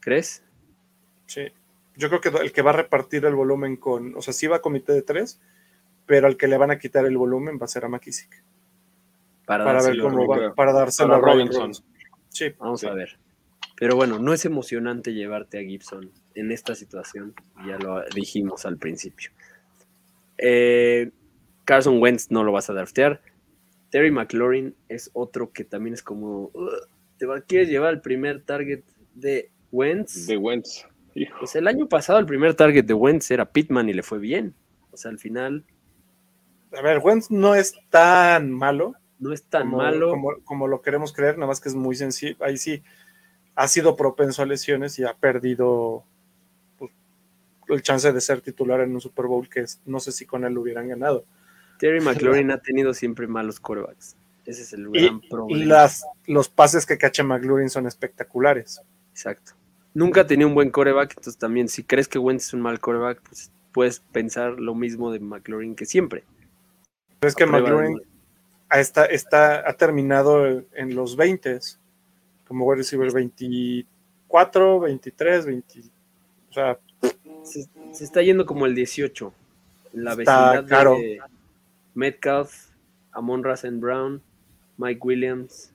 ¿Crees? Sí. Yo creo que el que va a repartir el volumen con, o sea, sí va a comité de tres, pero al que le van a quitar el volumen va a ser a McKissick. Para, Para ver cómo va, para dárselo Para a Robinson. Robinson. Sí. Vamos Sí. a ver. Pero bueno, no es emocionante llevarte a Gibson en esta situación, ya lo dijimos al principio. Eh, Carson Wentz no lo vas a draftear. Terry McLaurin es otro que también es como, "Ugh, te va, quieres llevar el primer target de Wentz. De Wentz. Hijo. Pues el año pasado el primer target de Wentz era Pittman y le fue bien. O sea, al final A ver, Wentz no es tan malo. no es tan como, malo. Como, como lo queremos creer, nada más que es muy sencillo. Ahí sí ha sido propenso a lesiones y ha perdido pues, el chance de ser titular en un Super Bowl que no sé si con él lo hubieran ganado. Terry McLaurin ha tenido siempre malos quarterbacks. Ese es el Y, gran y problema. las, los pases que cacha McLaurin son espectaculares. Exacto. Nunca tenía un buen coreback, entonces también si crees que Wentz es un mal coreback, pues puedes pensar lo mismo de McLaurin que siempre. Pero es que de McLaurin está, está, ha terminado en los 20 como wide receiver 24, 23, 20. O sea, Se, se está yendo como el 18. En la Está vecindad caro. de Metcalf, Amon Rasen Brown, Mike Williams.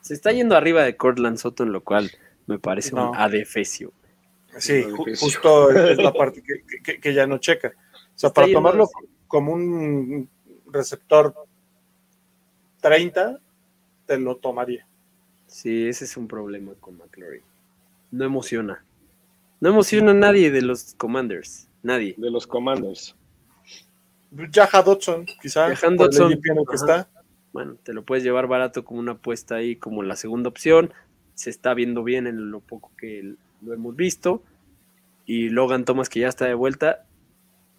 Se está yendo arriba de Cortland Sutton, lo cual me parece No. un adefesio. sí, justo es la parte que, que- que ya no checa. O sea, para tomarlo así. como un receptor 30, te lo tomaría. Sí, ese es un problema con McLaurin. No emociona. No emociona a nadie de los Commanders. Nadie. De los Commanders. Jaha Dodson, quizá, Jahan Dodson, el que está. Bueno, te lo puedes llevar barato como una apuesta ahí, como la segunda opción. Se está viendo bien en lo poco que lo hemos visto. Y Logan Thomas, que ya está de vuelta,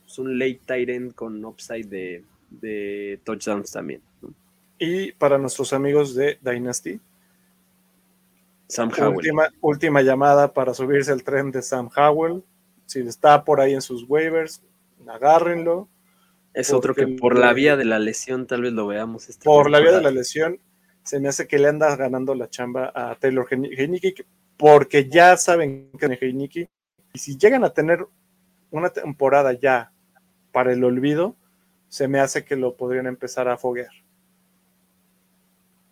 es un late tight end con upside de, de touchdowns también. ¿no? Y para nuestros amigos de Dynasty, Sam Howell. última, última llamada para subirse al tren de Sam Howell. Si está por ahí en sus waivers, agárrenlo. Es otro que por la vía de la lesión tal vez lo veamos. esta Por la vía de la lesión, se me hace que le anda ganando la chamba a Taylor Heineke, porque ya saben que es Heineke, y si llegan a tener una temporada ya para el olvido, se me hace que lo podrían empezar a foguear.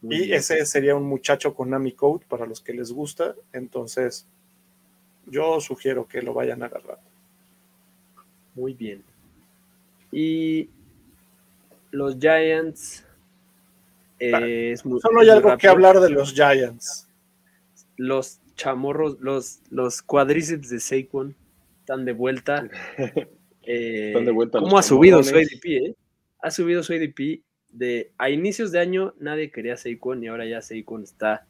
Muy Y bien. ese sería un muchacho con Nami Code para los que les gusta, entonces yo sugiero que lo vayan a agarrar. Muy bien. Y los Giants. eh, es muy- Solo hay muy algo que hablar de los Giants. Los chamorros, los, los cuadríceps de Saquon están de vuelta. Eh, Están de vuelta ¿Cómo los ha subido su. ADP? eh? Ha subido su ADP de a inicios de año nadie quería a Saquon y ahora ya Saquon está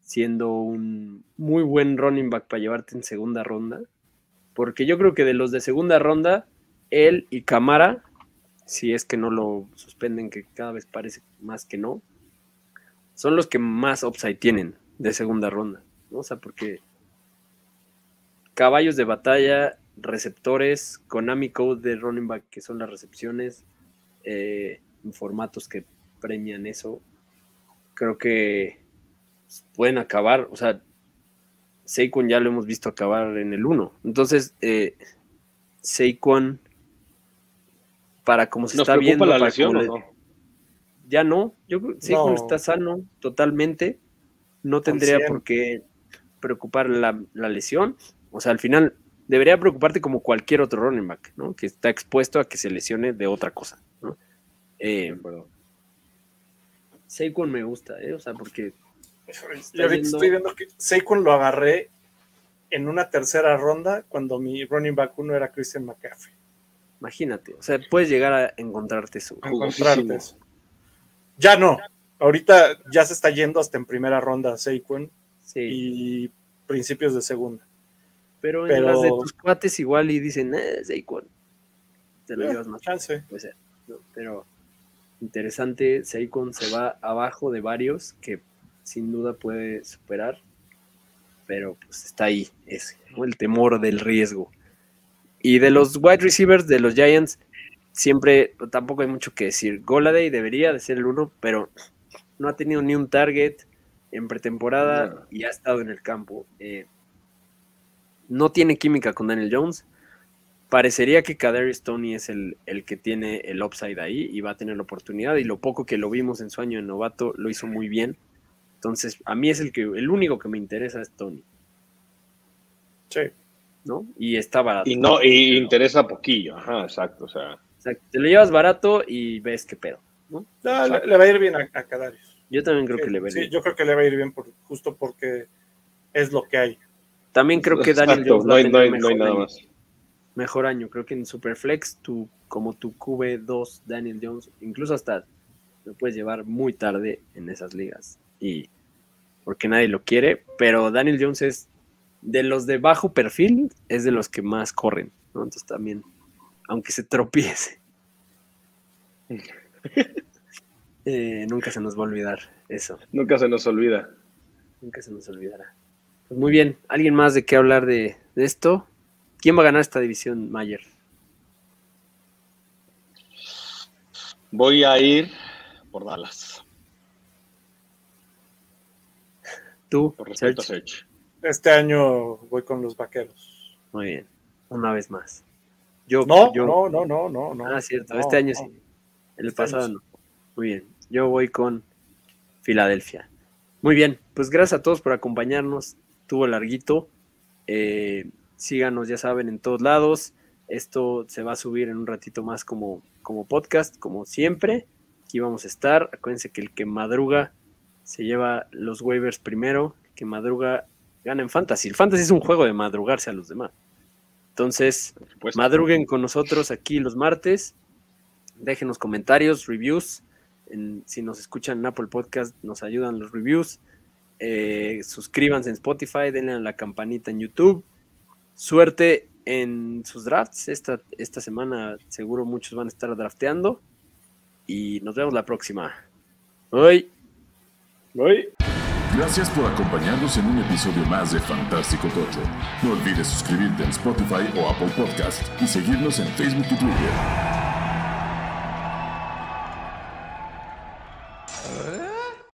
siendo un muy buen running back para llevarte en segunda ronda. Porque yo creo que de los de segunda ronda, él y Camara, si es que no lo suspenden, que cada vez parece más que no, son los que más upside tienen de segunda ronda. ¿no? O sea, porque caballos de batalla, receptores, Konami Code de running back, que son las recepciones, eh, formatos que premian eso, creo que pueden acabar, o sea, Saquon ya lo hemos visto acabar en el 1. Entonces, eh, Saquon, para como se ¿Nos está viendo, la lesión le- no? ya no, yo creo que Saquon No. está sano totalmente, no tendría 100. por qué preocupar la, la lesión, o sea, al final debería preocuparte como cualquier otro running back, ¿no? Que está expuesto a que se lesione de otra cosa. Eh. Saquon me gusta, ¿eh? O sea, porque Y ahorita yendo- estoy viendo que Saquon lo agarré en una tercera ronda cuando mi running back uno era Christian McCaffrey. Imagínate, o sea, puedes llegar a encontrarte eso. Encontrarte eso. Ya no. Ahorita ya se está yendo hasta en primera ronda Saquon Sí, y principios de segunda. pero, en las de tus cuates igual y dicen, eh, Saquon. Te lo Eh, llevas más chance. puede ser, ¿no? Pero interesante, Saquon se va abajo de varios que sin duda puede superar, pero pues está ahí, ¿no? el temor del riesgo. Y de los wide receivers de los Giants, siempre tampoco hay mucho que decir. Goladay debería de ser el uno, pero no ha tenido ni un target en pretemporada No. y ha estado en el campo. Eh, no tiene química con Daniel Jones. Parecería que Kadarius Tony es el, el que tiene el upside ahí y va a tener la oportunidad. Y lo poco que lo vimos en su año de novato lo hizo muy bien. Entonces, a mí es el que el único que me interesa es Tony, Sí. ¿no? Y está barato. Y no, y interesa poquillo, ajá, exacto, o sea. O sea, te lo llevas barato y ves qué pedo, ¿no? No, le, le va a ir bien a, a Kadarius. Yo también creo que le veré. sí, yo creo que le va a ir bien por, justo porque es lo que hay. También creo que Daniel Exacto, Jones va no a hay, no hay- no hay nada más. Mejor año. Creo que en Superflex, tu, como tu QB2 Daniel Jones, incluso hasta lo puedes llevar muy tarde en esas ligas. Y porque nadie lo quiere, pero Daniel Jones es de los de bajo perfil, es de los que más corren, ¿no? Entonces también, aunque se tropiece, eh, nunca se nos va a olvidar eso. Nunca se nos olvida. Nunca se nos olvidará. Pues muy bien, ¿alguien más de qué hablar de, de esto? ¿Quién va a ganar esta división, Mayer? Voy a ir por Dallas, Tú, por respeto a. Este año voy con los vaqueros. Muy bien, una vez más. Yo, No, yo, no, no, no, no, no. Ah, cierto, No, este año no. sí. El Este pasado no. Muy bien, yo voy con Filadelfia. Muy bien, pues gracias a todos por acompañarnos. Tuvo larguito. Eh, síganos, ya saben, en todos lados. Esto se va a subir en un ratito más como, como podcast, como siempre. Aquí vamos a estar. Acuérdense que el que madruga se lleva los waivers primero. El que madruga gana en fantasy. El fantasy es un juego de madrugarse a los demás. Entonces. Madruguen con nosotros aquí los martes. Déjenos comentarios, reviews. En- si nos escuchan en Apple Podcast, nos ayudan los reviews. Eh, suscríbanse en Spotify, denle a la campanita en YouTube. Suerte en sus drafts. Esta, esta semana seguro muchos van a estar drafteando. Y nos vemos la próxima. Hoy. Voy. Gracias por acompañarnos en un episodio más de Fantástico Tocho. No olvides suscribirte en Spotify o Apple Podcast y seguirnos en Facebook y Twitter.